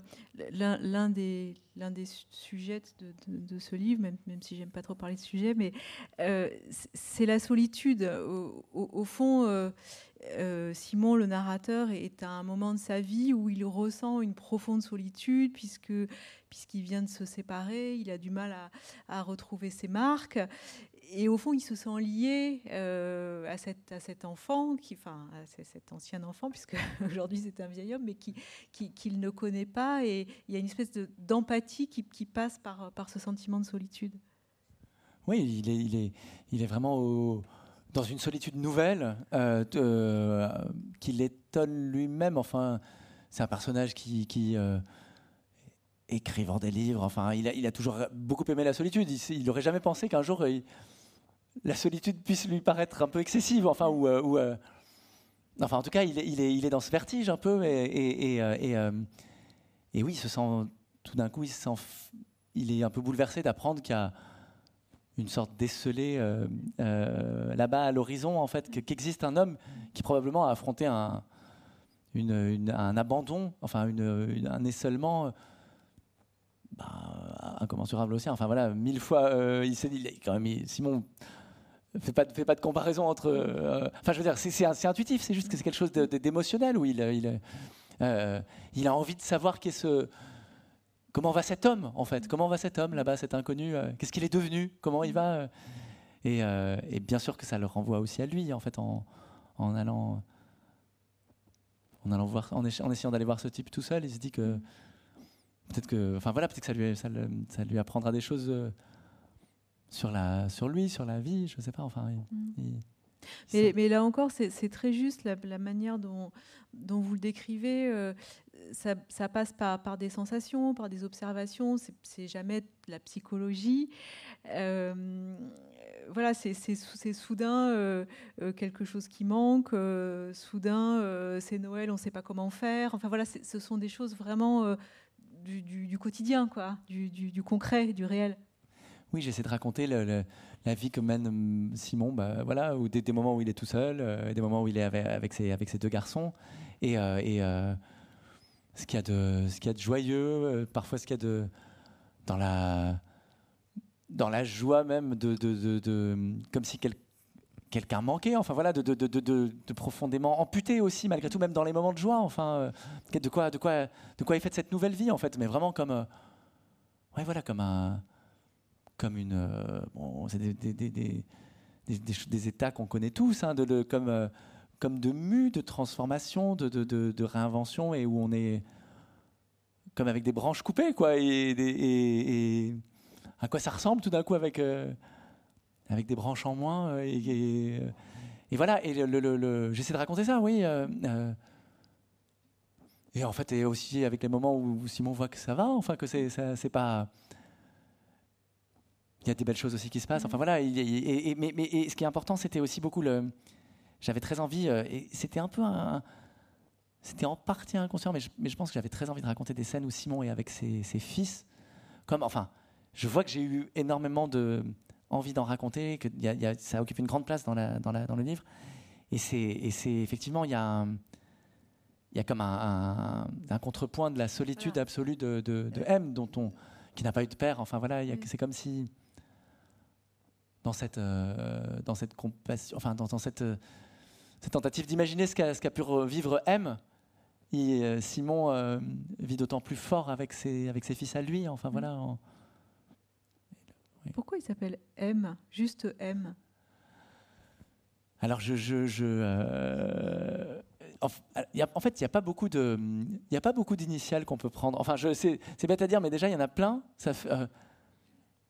l'un des, des sujets de, ce livre, même, même si j'aime pas trop parler de sujet, mais euh, c'est la solitude. Au, fond, euh, Simon, le narrateur, est à un moment de sa vie où il ressent une profonde solitude, puisque puisqu'il vient de se séparer, il a du mal à, à retrouver ses marques et au fond, il se sent lié euh, à, cette, à cet enfant, qui, enfin, à cet ancien enfant, puisque aujourd'hui c'est un vieil homme, mais qu'il qui, ne connaît pas. Et il y a une espèce d'empathie qui, qui, passe par, par ce sentiment de solitude. Oui, il est, il est, il est vraiment dans une solitude nouvelle euh, euh, qui l'étonne lui-même. Enfin, c'est un personnage qui. qui écrivant des livres, enfin, il a, il a, toujours beaucoup aimé la solitude. Il n'aurait jamais pensé qu'un jour, la solitude puisse lui paraître un peu excessive, enfin, ou, euh, euh, enfin, en tout cas, il est, il il dans ce vertige un peu, et, euh, et, oui, il se sent tout d'un coup, il, se sent, il est un peu bouleversé d'apprendre qu'il y a une sorte d'esselé là-bas à l'horizon, en fait, qu'existe un homme qui probablement a affronté un, une, un abandon, enfin une, un esselement bah, incommensurable aussi. Enfin voilà, mille fois, il s'est dit, quand même, Simon, fait pas, pas de comparaison entre. Euh, enfin, je veux dire, c'est intuitif, c'est juste que c'est quelque chose d'émotionnel où euh, il a envie de savoir. Comment va cet homme, en fait Comment va cet homme là-bas, cet inconnu Qu'est-ce qu'il est devenu Comment il va et, bien sûr que ça le renvoie aussi à lui, en fait, en, allant. En, allant voir, en, essayant d'aller voir ce type tout seul, il se dit que peut-être que, enfin voilà, peut-être que ça lui, apprendra des choses euh, sur la, sur lui, sur la vie, je sais pas. Enfin, mm. mais, mais, là encore, c'est très juste la, la, manière dont, dont vous le décrivez. Euh, ça, ça, passe par, par des sensations, par des observations. C'est jamais de la psychologie. Euh, voilà, c'est soudain quelque chose qui manque. soudain, c'est Noël, on ne sait pas comment faire. Enfin voilà, ce sont des choses vraiment du, quotidien, quoi, du, concret, du réel. Oui, j'essaie de raconter la vie que mène hum, Simon, bah, voilà, des, moments où il est tout seul, euh, des moments où il est avec, ses, deux garçons, et, euh, euh, ce qu'il y a de, joyeux, parfois ce qu'il y a de dans la joie même de comme si quelqu'un quelqu'un manqué, enfin voilà, de, profondément amputé aussi, malgré tout, même dans les moments de joie, enfin, de quoi, de quoi, cette nouvelle vie en fait, mais vraiment comme, euh, ouais voilà, comme un, comme une, euh, bon, c'est des, des, des, des, états qu'on connaît tous, hein, de, comme, comme de mue, de transformation, de, de, réinvention, et où on est comme avec des branches coupées, quoi, et, et, à quoi ça ressemble tout d'un coup avec avec des branches en moins. Euh, et, et, voilà, et le, j'essaie de raconter ça, oui. Euh, euh. et en fait, et aussi avec les moments où Simon voit que ça va, enfin que c'est, c'est pas. Il y a des belles choses aussi qui se passent. Enfin voilà, et, mais, mais ce qui est important, c'était aussi beaucoup le. J'avais très envie, et c'était un peu un. C'était en partie inconscient, mais je, mais je pense que j'avais très envie de raconter des scènes où Simon est avec ses, ses fils. Comme, enfin, je vois que j'ai eu énormément de, envie d'en raconter, que y a, ça occupe une grande place dans, la, dans, la, dans le livre. Et c'est effectivement, il y a, il y a comme un, un, contrepoint de la solitude absolue de, de, M, dont on, qui n'a pas eu de père. Enfin voilà, mm. c'est comme si dans cette, euh, dans cette compassion, enfin dans, dans cette, cette tentative d'imaginer ce qu'a pu vivre M, et, Simon euh, vit d'autant plus fort avec ses, avec ses fils à lui. Enfin voilà. Pourquoi il s'appelle M Juste M? Alors, je. je, je euh, en, fait, il n'y a pas beaucoup de, il a pas beaucoup d'initiales qu'on peut prendre. Enfin, c'est bête à dire, mais déjà il y en a plein. Ça fait, euh,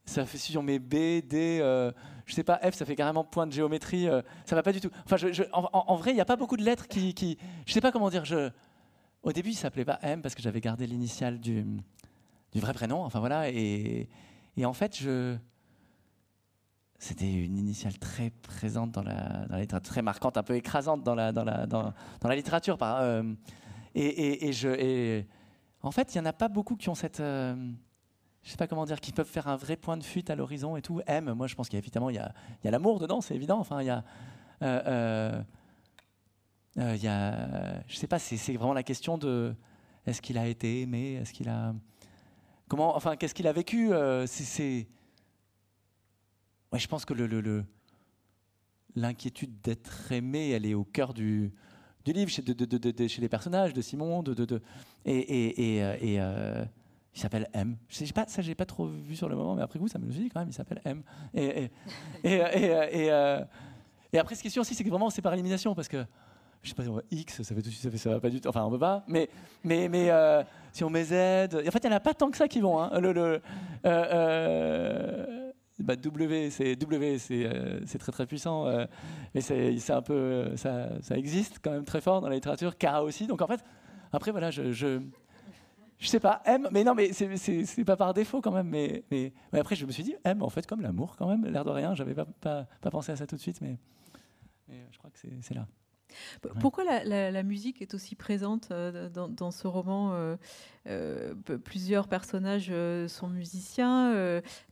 ça fait on met B, D, euh, je sais pas, F, ça fait carrément point de géométrie. ça va pas du tout. Enfin, en, vrai, il n'y a pas beaucoup de lettres qui, qui, je sais pas comment dire. Je, au début, il s'appelait pas M parce que j'avais gardé l'initiale du, du vrai prénom. Enfin voilà, et et en fait, je... c'était une initiale très présente dans la, dans la, littérature, très marquante, un peu écrasante dans la, dans la, dans, la littérature. Euh, et, et, et, je, et en fait, il n'y en a pas beaucoup qui ont cette... Euh, je sais pas comment dire, qui peuvent faire un vrai point de fuite à l'horizon et tout. M, moi je pense qu'il y a évidemment il y a, l'amour dedans, c'est évident. Enfin, il y a, euh, euh il y a, je sais pas, c'est vraiment la question de est-ce qu'il a été aimé, est-ce qu'il a, Comment, enfin, qu'est-ce qu'il a vécu? Euh, C'est, ouais, je pense que le, l'inquiétude d'être aimé, elle est au cœur du, du livre, chez, de, chez les personnages, de Simon, de, et, et, euh, euh, il s'appelle M. Je sais pas, ça j'ai pas trop vu sur le moment, mais après vous, ça me le dit quand même. Il s'appelle M. Et, et, après, ce qui est sûr aussi, c'est que vraiment c'est par élimination parce que je sais pas, X, ça fait tout ça, fait, ça va pas du tout. Enfin, on peut pas. Mais, mais, mais euh, si on met Z, en fait, il n'y en a pas tant que ça qui vont. Hein. Le, euh, euh, bah, W, c'est W, c'est très très puissant. mais c'est un peu, ça, ça, existe quand même très fort dans la littérature. K aussi. Donc en fait, après voilà, je je sais pas, M, mais non, mais c'est pas par défaut quand même. Mais, après, je me suis dit, M, en fait, comme l'amour quand même, l'air de rien. J'avais pas, pas, pensé à ça tout de suite, mais, mais je crois que c'est là. Pourquoi la, musique est aussi présente euh, dans, ce roman euh, euh, Plusieurs personnages sont musiciens.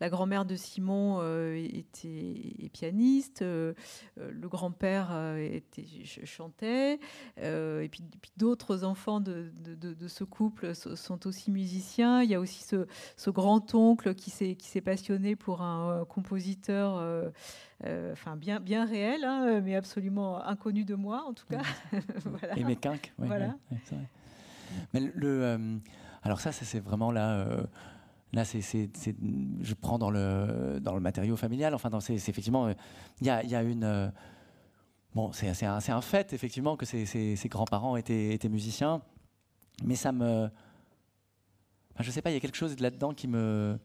la grand-mère de Simon était pianiste. le grand-père chantait. et puis, d'autres enfants de, ce couple sont aussi musiciens. Il y a aussi ce, grand-oncle qui s'est passionné pour un compositeur enfin bien, bien réel, hein, mais absolument inconnu de moi en tout cas. Et mes quinques, voilà. mais le, euh, alors ça, c'est vraiment là. Euh, là, c'est, je prends dans le, dans le matériau familial. Enfin, c'est, effectivement, il y a, y, a, une. bon, c'est, un, un, fait, effectivement, que ses, grands-parents étaient, étaient, musiciens. Mais ça me. Enfin, je sais pas, il y a quelque chose là-dedans qui me,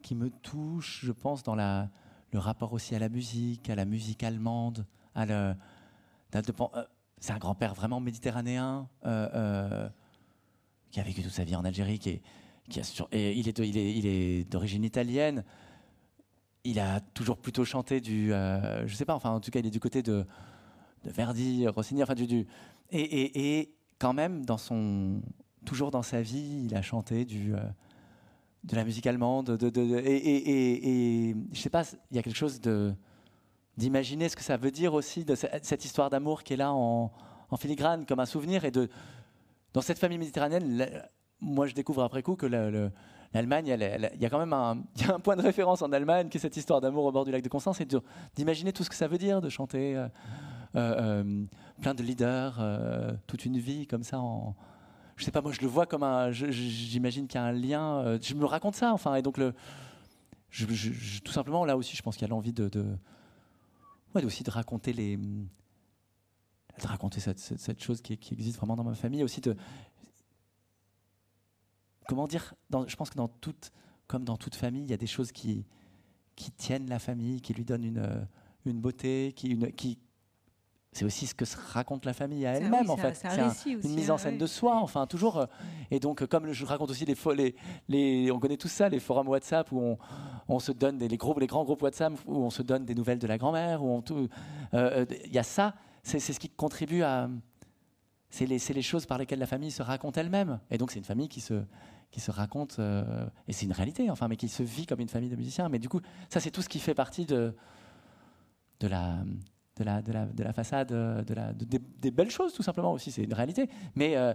qui me touche, je pense, dans la, le rapport aussi à la musique, à la musique allemande, à le, euh, c'est un grand-père vraiment méditerranéen euh, euh, qui a vécu toute sa vie en Algérie, qui, et il est, il est, il est d'origine italienne. Il a toujours plutôt chanté du, je sais pas, enfin en tout cas il est du côté de, de Verdi, Rossini, enfin du, du et, et, et, quand même dans son, toujours dans sa vie, il a chanté du de la musique allemande. De, de, et, et, et, je sais pas, il y a quelque chose de d'imaginer ce que ça veut dire aussi de cette histoire d'amour qui est là en, en, filigrane comme un souvenir et de dans cette famille méditerranéenne. moi, je découvre après coup que l'Allemagne, il y a quand même un, y a un, point de référence en Allemagne qui est cette histoire d'amour au bord du lac de Constance et d'imaginer tout ce que ça veut dire de chanter euh, euh, euh, plein de leaders toute une vie comme ça en, je sais pas, moi je le vois comme un. J'imagine qu'il y a un lien. Euh, je me raconte ça, enfin, et donc le. tout simplement, là aussi, je pense qu'il y a l'envie de, de, ouais, aussi de raconter les, de raconter cette, cette, chose qui, existe vraiment dans ma famille, aussi de, comment dire, je pense que dans toute, comme dans toute famille, il y a des choses qui, qui tiennent la famille, qui lui donnent une, une beauté, qui, une, qui, c'est aussi ce que se raconte la famille à elle-même en fait. C'est une mise en hein, scène de soi, enfin toujours. Euh, et donc comme je raconte aussi les, les, les, on connaît tous ça, les forums WhatsApp où on, on se donne des les, gros, les grands groupes WhatsApp où on se donne des nouvelles de la grand-mère, où euh, euh, il y a ça, c'est ce qui contribue à, c'est les, les, choses par lesquelles la famille se raconte elle-même. Et donc c'est une famille qui se qui se raconte et c'est une réalité, enfin, mais qui se vit comme une famille de musiciens. Mais du coup, ça c'est tout ce qui fait partie de de la de la, de la, de la façade, euh, de des, belles choses tout simplement aussi, c'est une réalité. Mais euh,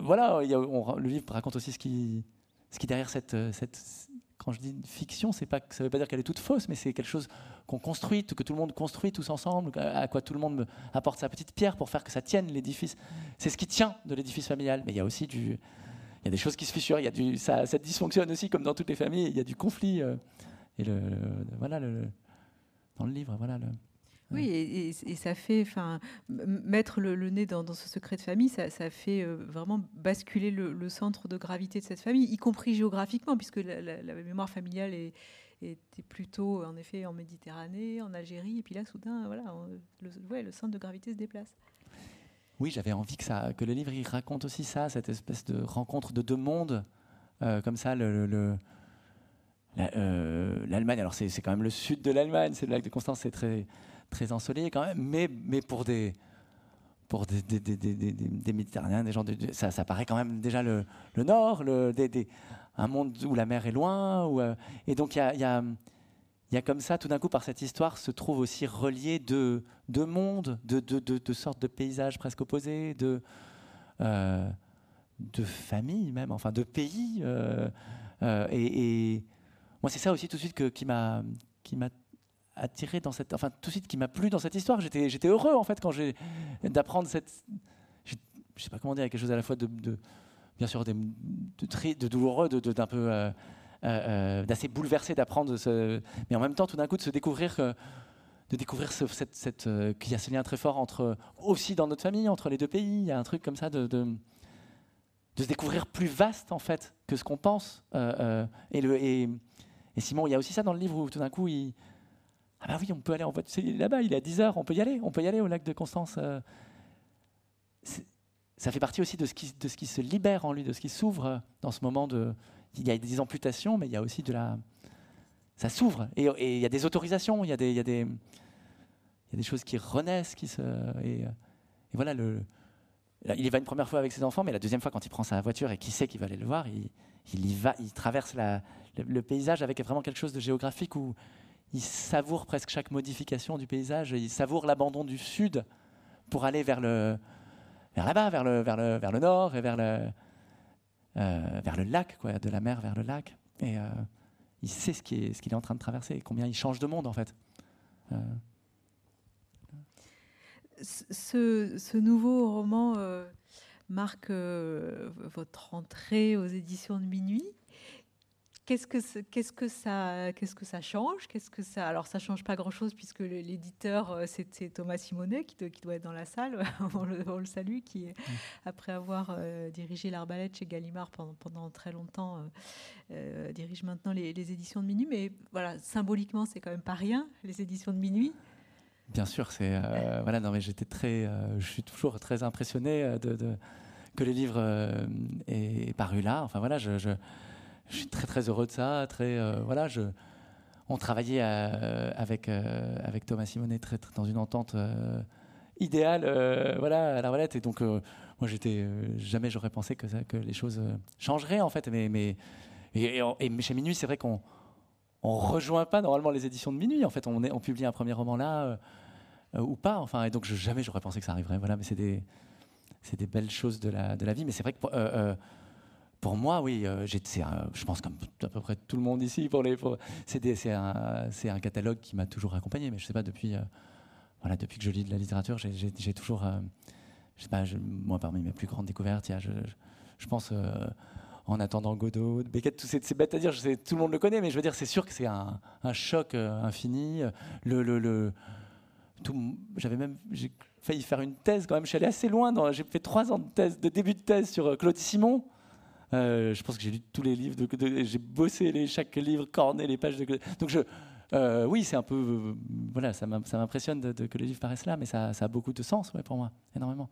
voilà, le livre raconte aussi ce qui, qui derrière cette, euh, cette quand je dis fiction, pas, ça ne veut pas dire qu'elle est toute fausse, mais c'est quelque chose qu'on construit, que tout le monde construit tous ensemble, à quoi tout le monde apporte sa petite pierre pour faire que ça tienne l'édifice. C'est ce qui tient de l'édifice familial. Mais il y a aussi il y a des choses qui se fissurent, il y a du, ça, ça dysfonctionne aussi comme dans toutes les familles. Il y a du conflit. et voilà le, dans le livre, voilà le. Oui, et, ça fait, enfin, mettre le, nez dans, ce secret de famille, ça, fait euh, vraiment basculer le, centre de gravité de cette famille, y compris géographiquement, puisque la, mémoire familiale était plutôt, en effet, en Méditerranée, en Algérie, et puis là, soudain, voilà, le, ouais, le centre de gravité se déplace. Oui, j'avais envie que, ça, que le livre il raconte aussi ça, cette espèce de rencontre de deux mondes, euh, comme ça, le, l'Allemagne, alors c'est quand même le sud de l'Allemagne, c'est le lac de Constance, c'est très très ensoleillé quand même, mais, mais pour des pour des, des, des, des, Méditerranéens, des gens de, ça, ça paraît quand même déjà le, le nord, le, un monde où la mer est loin. Euh, et donc il y a, y, a, comme ça, tout d'un coup, par cette histoire, se trouve aussi relié deux, deux mondes, de deux de, de, sortes de paysages presque opposés, de, euh, de familles même, enfin de pays. Euh, et, moi, c'est ça aussi tout de suite qui m'a attiré dans cette, enfin tout de suite qui m'a plu dans cette histoire. J'étais, heureux en fait quand j'ai d'apprendre cette, je, sais pas comment dire, quelque chose à la fois de, bien sûr de, de, de douloureux, d'un peu euh, euh, euh, d'assez bouleversé d'apprendre mais en même temps tout d'un coup de se découvrir que de découvrir ce, cette, cette qu'il y a ce lien très fort entre aussi dans notre famille, entre les deux pays. Il y a un truc comme ça de, de, se découvrir plus vaste en fait que ce qu'on pense. et, le, et, et Simon, il y a aussi ça dans le livre où tout d'un coup il ah bah oui, on peut aller en voiture. Là-bas, il est à 10 heures, on peut y aller. On peut y aller au lac de Constance. Euh. ça fait partie aussi de ce, qui, se libère en lui, de ce qui s'ouvre dans ce moment de. Il y a des amputations, mais il y a aussi de la. Ça s'ouvre. Et, il y a des autorisations, il y a des, il y a des, il y a des choses qui renaissent, qui se. Et voilà, le, il y va une première fois avec ses enfants, mais la deuxième fois, quand il prend sa voiture et qu'il sait qu'il va aller le voir, il, y va, il traverse le, paysage avec vraiment quelque chose de géographique où il savoure presque chaque modification du paysage, il savoure l'abandon du sud pour aller vers le vers là-bas, vers le, vers, le, vers le nord et vers le, euh, vers le lac, quoi, de la mer vers le lac. Et euh, il sait ce qu'il est, est en train de traverser et combien il change de monde en fait. Euh. Ce, ce, nouveau roman marque votre entrée aux éditions de minuit. Qu'est-ce que, qu'est-ce que ça, qu'est-ce que ça change? Qu'est-ce que ça Alors ça change pas grand-chose puisque l'éditeur euh, c'est, Thomas Simonet qui, qui, doit être dans la salle. on, le, salue, qui mm. après avoir euh, dirigé l'arbalète chez Gallimard pendant, pendant très longtemps euh, dirige maintenant les, éditions de minuit. Mais voilà, symboliquement c'est quand même pas rien les éditions de minuit. Bien sûr, c'est voilà. Non mais j'étais très, je suis toujours très impressionné de, que les livres aient paru là. Enfin voilà, je, suis très très heureux de ça. Très, euh, voilà, on travaillait euh, avec, euh, Thomas Simonet dans une entente idéale voilà, à la relette. Et donc, moi, j'étais, jamais j'aurais pensé que les choses changeraient, en fait. Mais, mais, et, chez Minuit, c'est vrai qu'on on rejoint pas normalement les éditions de Minuit. En fait, on, publie un premier roman là, ou pas. Enfin, et donc, je, jamais j'aurais pensé que ça arriverait. Voilà, mais c'est des, belles choses de la, vie. Mais c'est vrai que pour moi, oui, euh, je pense comme à peu près tout le monde ici. Pour les, c'est, un, un, catalogue qui m'a toujours accompagné, mais je sais pas depuis, euh, voilà, depuis que je lis de la littérature, j'ai, toujours, euh, je sais pas, moi parmi mes plus grandes découvertes, je, je, pense, en attendant Godot, Beckett, c'est, bête à dire, je sais, tout le monde le connaît, mais je veux dire, c'est sûr que c'est un, choc infini. Le, le, j'avais même, j'ai failli faire une thèse quand même. Je suis allé assez loin. J'ai fait trois ans de thèse, de début de thèse sur Claude Simon. Euh, je pense que j'ai lu tous les livres, de, j'ai bossé les, chaque livre, corné les pages de. Donc euh, oui, c'est un peu, euh, voilà, ça m'impressionne que les livres paraissent là, mais ça, a beaucoup de sens, pour moi, énormément.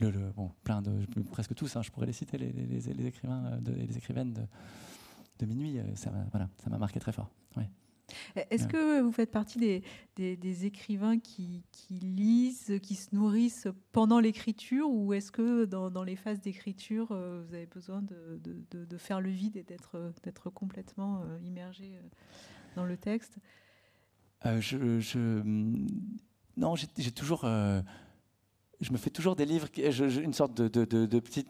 Le, bon, plein de, presque tous, hein, je pourrais les citer, les, les, les écrivains, de, les écrivaines de, de minuit, ça m'a, voilà, ça m'a marqué très fort. Ouais. Est-ce que vous faites partie des, des, écrivains qui, qui, lisent, qui se nourrissent pendant l'écriture ou est-ce que dans, dans, les phases d'écriture, euh, vous avez besoin de, de, de faire le vide et d'être complètement euh, immergé euh, dans le texte? Je, je, Non, j'ai toujours... je me fais toujours des livres, une sorte de, de, petit,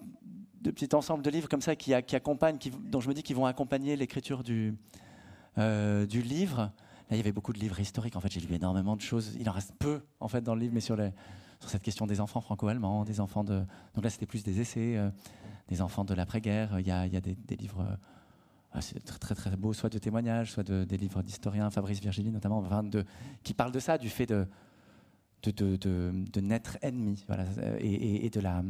de petit ensemble de livres comme ça qui, qui dont je me dis qu'ils vont accompagner l'écriture du euh, du livre. Là, il y avait beaucoup de livres historiques. En fait, j'ai lu énormément de choses. Il en reste peu, en fait, dans le livre, mais sur, cette question des enfants franco-allemands, des enfants de. Donc là, c'était plus des essais, euh, des enfants de l'après-guerre. Il y a, des, livres. Euh, très, très, beaux, soit de témoignages, soit de, des livres d'historiens, Fabrice Virgili notamment, de, qui parlent de ça, du fait de, de, de, de naître ennemi, voilà, et, et, de la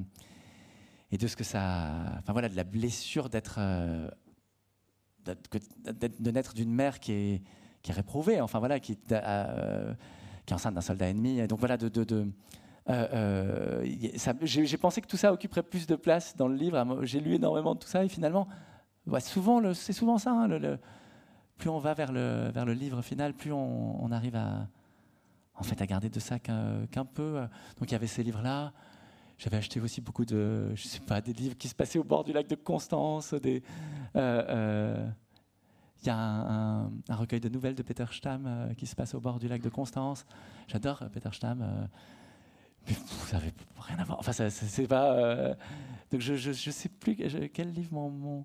et de ce que ça, enfin voilà, de la blessure d'être de naître d'une mère qui est, qui est réprouvée, enfin voilà, qui, euh, qui est enceinte d'un soldat ennemi. donc voilà, de, de, euh, euh, j'ai pensé que tout ça occuperait plus de place dans le livre. J'ai lu énormément de tout ça et finalement, souvent, c'est souvent ça. Hein, plus on va vers le, vers le livre final, plus on, arrive à, en fait, à garder de ça qu'un peu. Donc il y avait ces livres-là. J'avais acheté aussi beaucoup de, je sais pas, des livres qui se passaient au bord du lac de Constance. Euh, euh, il y a un, recueil de nouvelles de Peter Stamm euh, qui se passe au bord du lac de Constance. J'adore Peter Stamm. mais ça n'avait rien à voir. Enfin, c'est pas. donc, je, je, sais plus quels livres m'ont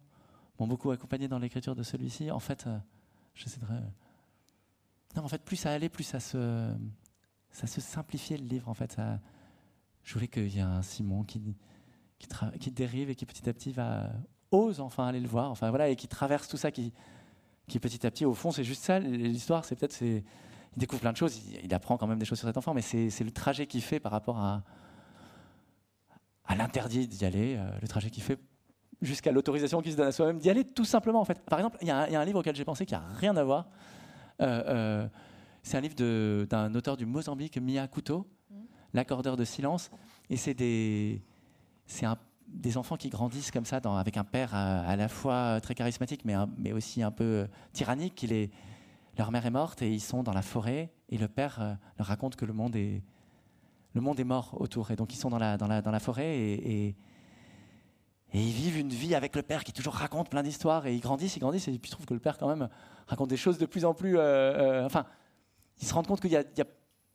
beaucoup accompagné dans l'écriture de celui-ci. En fait, j'essaie de. Non, en fait, plus ça allait, plus ça se, ça se simplifiait le livre. En fait, je voulais qu'il y ait un Simon qui, qui, dérive et qui petit à petit va ose enfin aller le voir, enfin voilà, et qui traverse tout ça, qui, qui petit à petit, au fond, c'est juste ça. L'histoire, c'est peut-être, il découvre plein de choses, il, apprend quand même des choses sur cet enfant, mais c'est le trajet qu'il fait par rapport à, à l'interdit d'y aller, euh, le trajet qu'il fait jusqu'à l'autorisation qu'il se donne à soi-même d'y aller, tout simplement en fait. Par exemple, il y, a un livre auquel j'ai pensé qui a rien à voir. Euh, euh, c'est un livre d'un auteur du Mozambique, Mia Couto, l'accordeur de silence. Et c'est des, des enfants qui grandissent comme ça, dans, avec un père à, la fois très charismatique, mais, mais aussi un peu tyrannique. Il est, leur mère est morte et ils sont dans la forêt. Et le père euh, leur raconte que le monde est, le monde est mort autour. Et donc ils sont dans la, dans la, dans la forêt et, et, ils vivent une vie avec le père qui toujours raconte plein d'histoires. Et ils grandissent, ils grandissent. Et puis je trouve que le père, quand même, raconte des choses de plus en plus. Euh, euh, enfin, ils se rendent compte qu'il y, a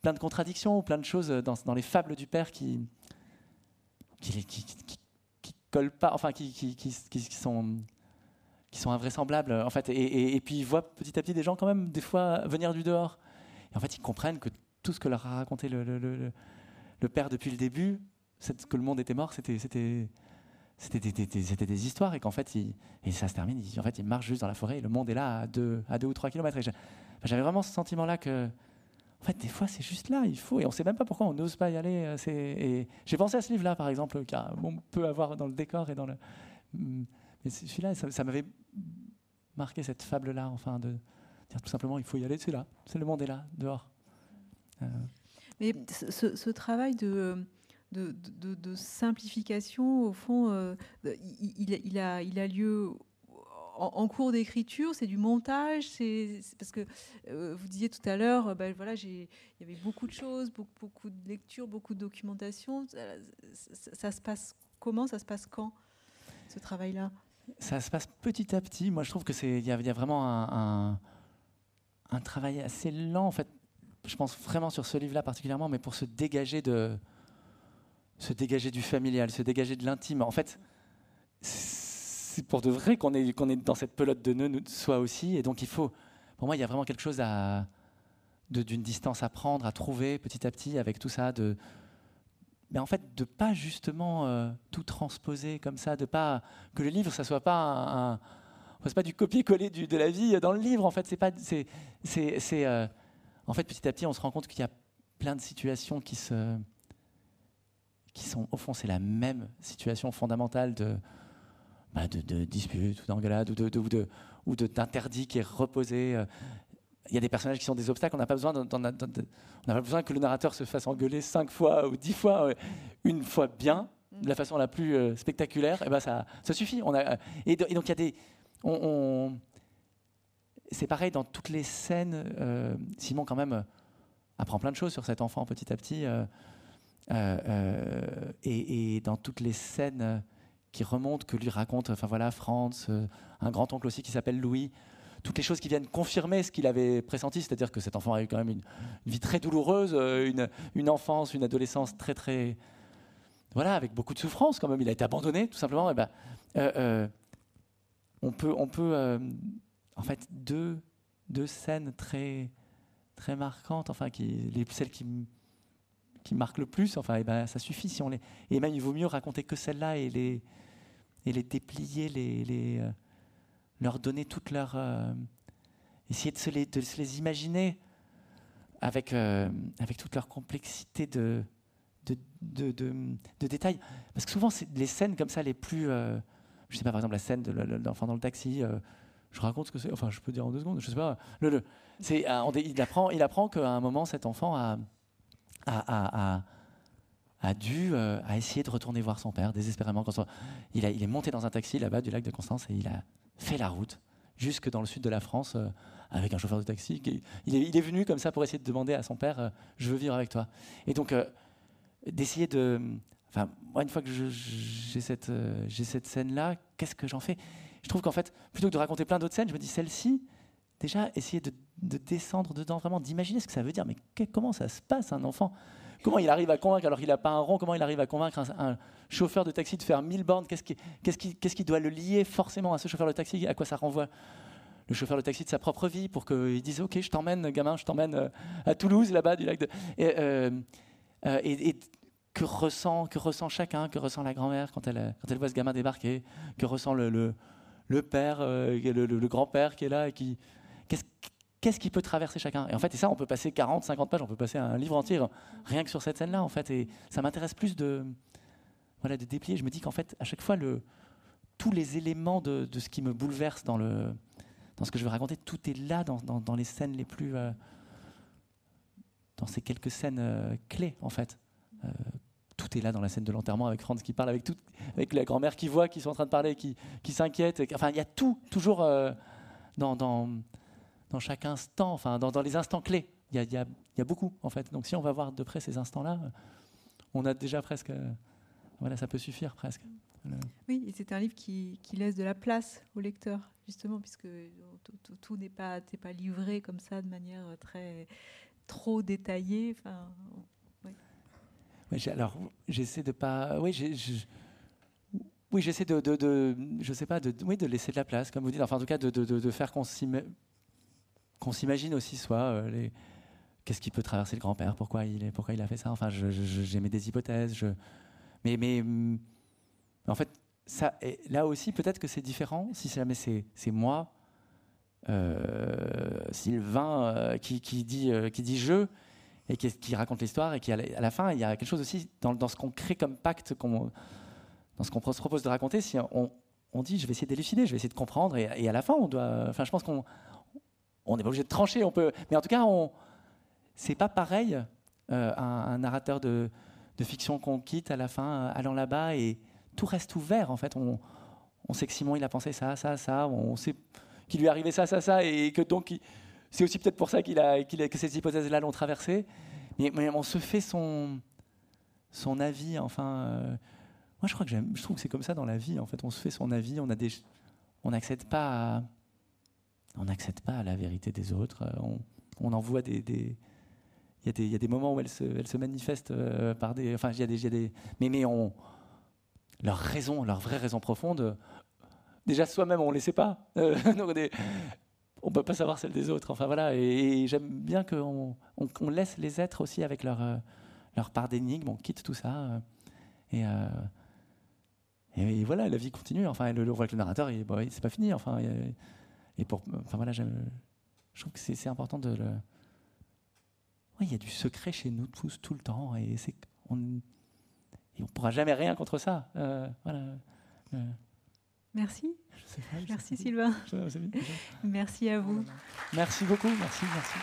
plein de contradictions, plein de choses dans, les fables du père qui, qui, collent pas, enfin, qui, sont invraisemblables en fait. Et, puis ils voient petit à petit des gens quand même des fois venir du dehors. Et en fait ils comprennent que tout ce que leur a raconté le, père depuis le début, que le monde était mort, c'était des, histoires et qu'en fait il, ça se termine en fait il marche juste dans la forêt et le monde est là à deux à deux ou trois kilomètres j'avais vraiment ce sentiment là que en fait des fois c'est juste là il faut et on sait même pas pourquoi on n'ose pas y aller euh, j'ai pensé à ce livre là par exemple qu'on peut avoir dans le décor et dans le mm, mais celui-là ça, m'avait marqué cette fable là enfin de dire tout simplement il faut y aller c'est là c'est le monde est là dehors. Euh, mais ce, travail de, simplification, au fond, euh, il a lieu en, cours d'écriture, c'est du montage, c'est parce que euh, vous disiez tout à l'heure, ben voilà, il y avait beaucoup de choses, beaucoup, de lectures, beaucoup de documentation. Ça, ça, se passe comment? Ça se passe quand ce travail-là? Ça se passe petit à petit. Moi, je trouve que c'est il y, y, a vraiment un, un, un, travail assez lent en fait je pense vraiment sur ce livre-là particulièrement, mais pour se dégager de se dégager du familial, se dégager de l'intime. En fait, c'est pour de vrai qu'on est, qu'on est dans cette pelote de nœuds, soi aussi. Et donc, il faut, pour moi, il y a vraiment quelque chose d'une distance à prendre, à trouver petit à petit avec tout ça. De, mais en fait, de pas justement euh, tout transposer comme ça, de pas que le livre, ça soit pas un, pas du copier-coller de la vie dans le livre. En fait, c'est pas, c'est, c'est, euh, en fait, petit à petit, on se rend compte qu'il y a plein de situations qui, se, qui sont, au fond, c'est la même situation fondamentale de, bah, de, dispute ou d'engueulade ou, de, ou d'interdit qui est reposé. Euh. Il y a des personnages qui sont des obstacles. On n'a pas besoin, pas besoin que le narrateur se fasse engueuler cinq fois ou dix fois, euh, une fois bien, de la façon la plus euh, spectaculaire. Et ben ça, ça suffit. On a, et, donc il y a des, on c'est pareil dans toutes les scènes. Euh, Simon, quand même, euh, apprend plein de choses sur cet enfant petit à petit. Euh, et, dans toutes les scènes qui remontent, que lui raconte, enfin voilà, Franz, un grand-oncle aussi qui s'appelle Louis, toutes les choses qui viennent confirmer ce qu'il avait pressenti, c'est-à-dire que cet enfant a eu quand même une, vie très douloureuse, une, une, enfance, une adolescence très très voilà, avec beaucoup de souffrance quand même. Il a été abandonné, tout simplement. Et ben, on peut, on peut en fait deux, deux scènes très, très marquantes, enfin qui, les, celles qui, qui marquent le plus, enfin, et eh ben, ça suffit si on les. Et même il vaut mieux raconter que celles-là et les, et les déplier, les, euh, leur donner toute leur. Euh, essayer de se, les, de se les imaginer avec, euh, avec toute leur complexité de, de, de, de, détails. Parce que souvent, c'est les scènes comme ça les plus. je sais pas, par exemple, la scène de l'enfant dans le taxi je raconte ce que c'est. Enfin, je peux dire en deux secondes. Je sais pas. Le, le, c'est, il apprend, il apprend qu'à un moment, cet enfant a, a, a dû euh, a essayé de retourner voir son père désespérément. Quand il, a, il est monté dans un taxi là-bas du lac de Constance et il a fait la route jusque dans le sud de la France euh, avec un chauffeur de taxi. Il, est, il, est, venu comme ça pour essayer de demander à son père Je veux vivre avec toi. Et donc, d'essayer de. Enfin, moi, une fois que j'ai cette, cette scène-là, qu'est-ce que j'en fais? Je trouve qu'en fait, plutôt que de raconter plein d'autres scènes, je me dis celle-ci, déjà, essayer de, descendre dedans, vraiment, d'imaginer ce que ça veut dire. Mais comment ça se passe, un enfant? Comment il arrive à convaincre, alors qu'il n'a pas un rond, comment il arrive à convaincre un, chauffeur de taxi de faire 1000 bornes? Qu'est-ce qui, doit le lier forcément à ce chauffeur de taxi? À quoi ça renvoie? Le chauffeur de taxi de sa propre vie pour qu'il dise Ok, je t'emmène, gamin, je t'emmène euh, à Toulouse, là-bas, du lac de. Et, euh, euh, et, que ressent, que ressent chacun, que ressent la grand-mère quand elle, voit ce gamin débarquer, que ressent le père, le, grand-père qui est là et qui. Qu'est-ce qui peut traverser chacun? Et en fait, et ça, on peut passer 40, 50 pages, on peut passer un livre entier rien que sur cette scène-là, en fait. Et ça m'intéresse plus de, voilà, de déplier. Je me dis qu'en fait, à chaque fois, tous les éléments de, ce qui me bouleverse dans, le, dans ce que je veux raconter, tout est là dans, dans, les scènes les plus. Euh, dans ces quelques scènes euh, clés, en fait tout est là dans la scène de l'enterrement avec Franz qui parle avec, tout, avec la grand-mère qui voit qu'ils sont en train de parler, qui, qui s'inquiète. Enfin, il y a tout, toujours euh, dans, dans, dans, chaque instant, enfin, dans, dans les instants clés. Il y a, y, a, y a, beaucoup, en fait. Donc, si on va voir de près ces instants-là, on a déjà presque. voilà, ça peut suffire presque. Oui, et c'est un livre qui, qui, laisse de la place au lecteur, justement, puisque tout, n'est pas, pas livré comme ça de manière très trop détaillée. Enfin, oui. alors, j'essaie de pas. Oui, oui, j'essaie de, de, de, je sais pas, de, oui, de laisser de la place, comme vous dites. Enfin, en tout cas, de, de faire qu'on s'imagine aussi soi. Euh, qu'est-ce qui peut traverser le grand-père Pourquoi il, a fait ça Enfin, j'aimais des hypothèses. Mais, mais en fait, là aussi, peut-être que c'est différent. Si jamais c'est moi, euh, Sylvain, euh, qui, qui, dit, euh, qui dit je, et qui, raconte l'histoire, et qui, la, fin, il y a quelque chose aussi dans, dans ce qu'on crée comme pacte, dans ce qu'on se propose de raconter. Si on, on, dit, je vais essayer d'élucider, je vais essayer de comprendre, et, et, à la fin, on doit. Enfin, je pense qu'on on n'est pas obligé de trancher, on peut. Mais en tout cas, on, c'est pas pareil un, un, narrateur de, fiction qu'on quitte à la fin, allant là-bas et tout reste ouvert en fait. On, sait que Simon il a pensé ça, ça, ça. On sait qu'il lui est arrivé ça, ça, ça, et que donc c'est aussi peut-être pour ça qu'il a, que ces hypothèses-là l'ont traversé. Mais, on se fait son son avis. Enfin, euh, moi je crois que je trouve que c'est comme ça dans la vie. En fait, on se fait son avis. On a des, on n'accède pas, à, on n'accède pas à la vérité des autres. On, on envoie des, des il y, a des, moments où elle se, elle manifeste euh, par des. Enfin, il y a des. Mais, mais on, leur raison, leur vraie raison profonde, déjà soi-même on ne les sait pas. Euh, on ne peut pas savoir celle des autres. Enfin voilà, et, j'aime bien qu'on on, laisse les êtres aussi avec leur, euh, part d'énigme, on quitte tout ça. Euh, et, voilà, la vie continue. Enfin, le, voit que le narrateur, il, bon, c'est pas fini. Enfin, et, pour, enfin voilà, je trouve que c'est important de le. Oui, il y a du secret chez nous tous tout le temps, et c'est on, et on ne pourra jamais rien contre ça. Euh, voilà. Euh. Merci. merci Sylvain. merci à vous. Merci beaucoup. merci. merci.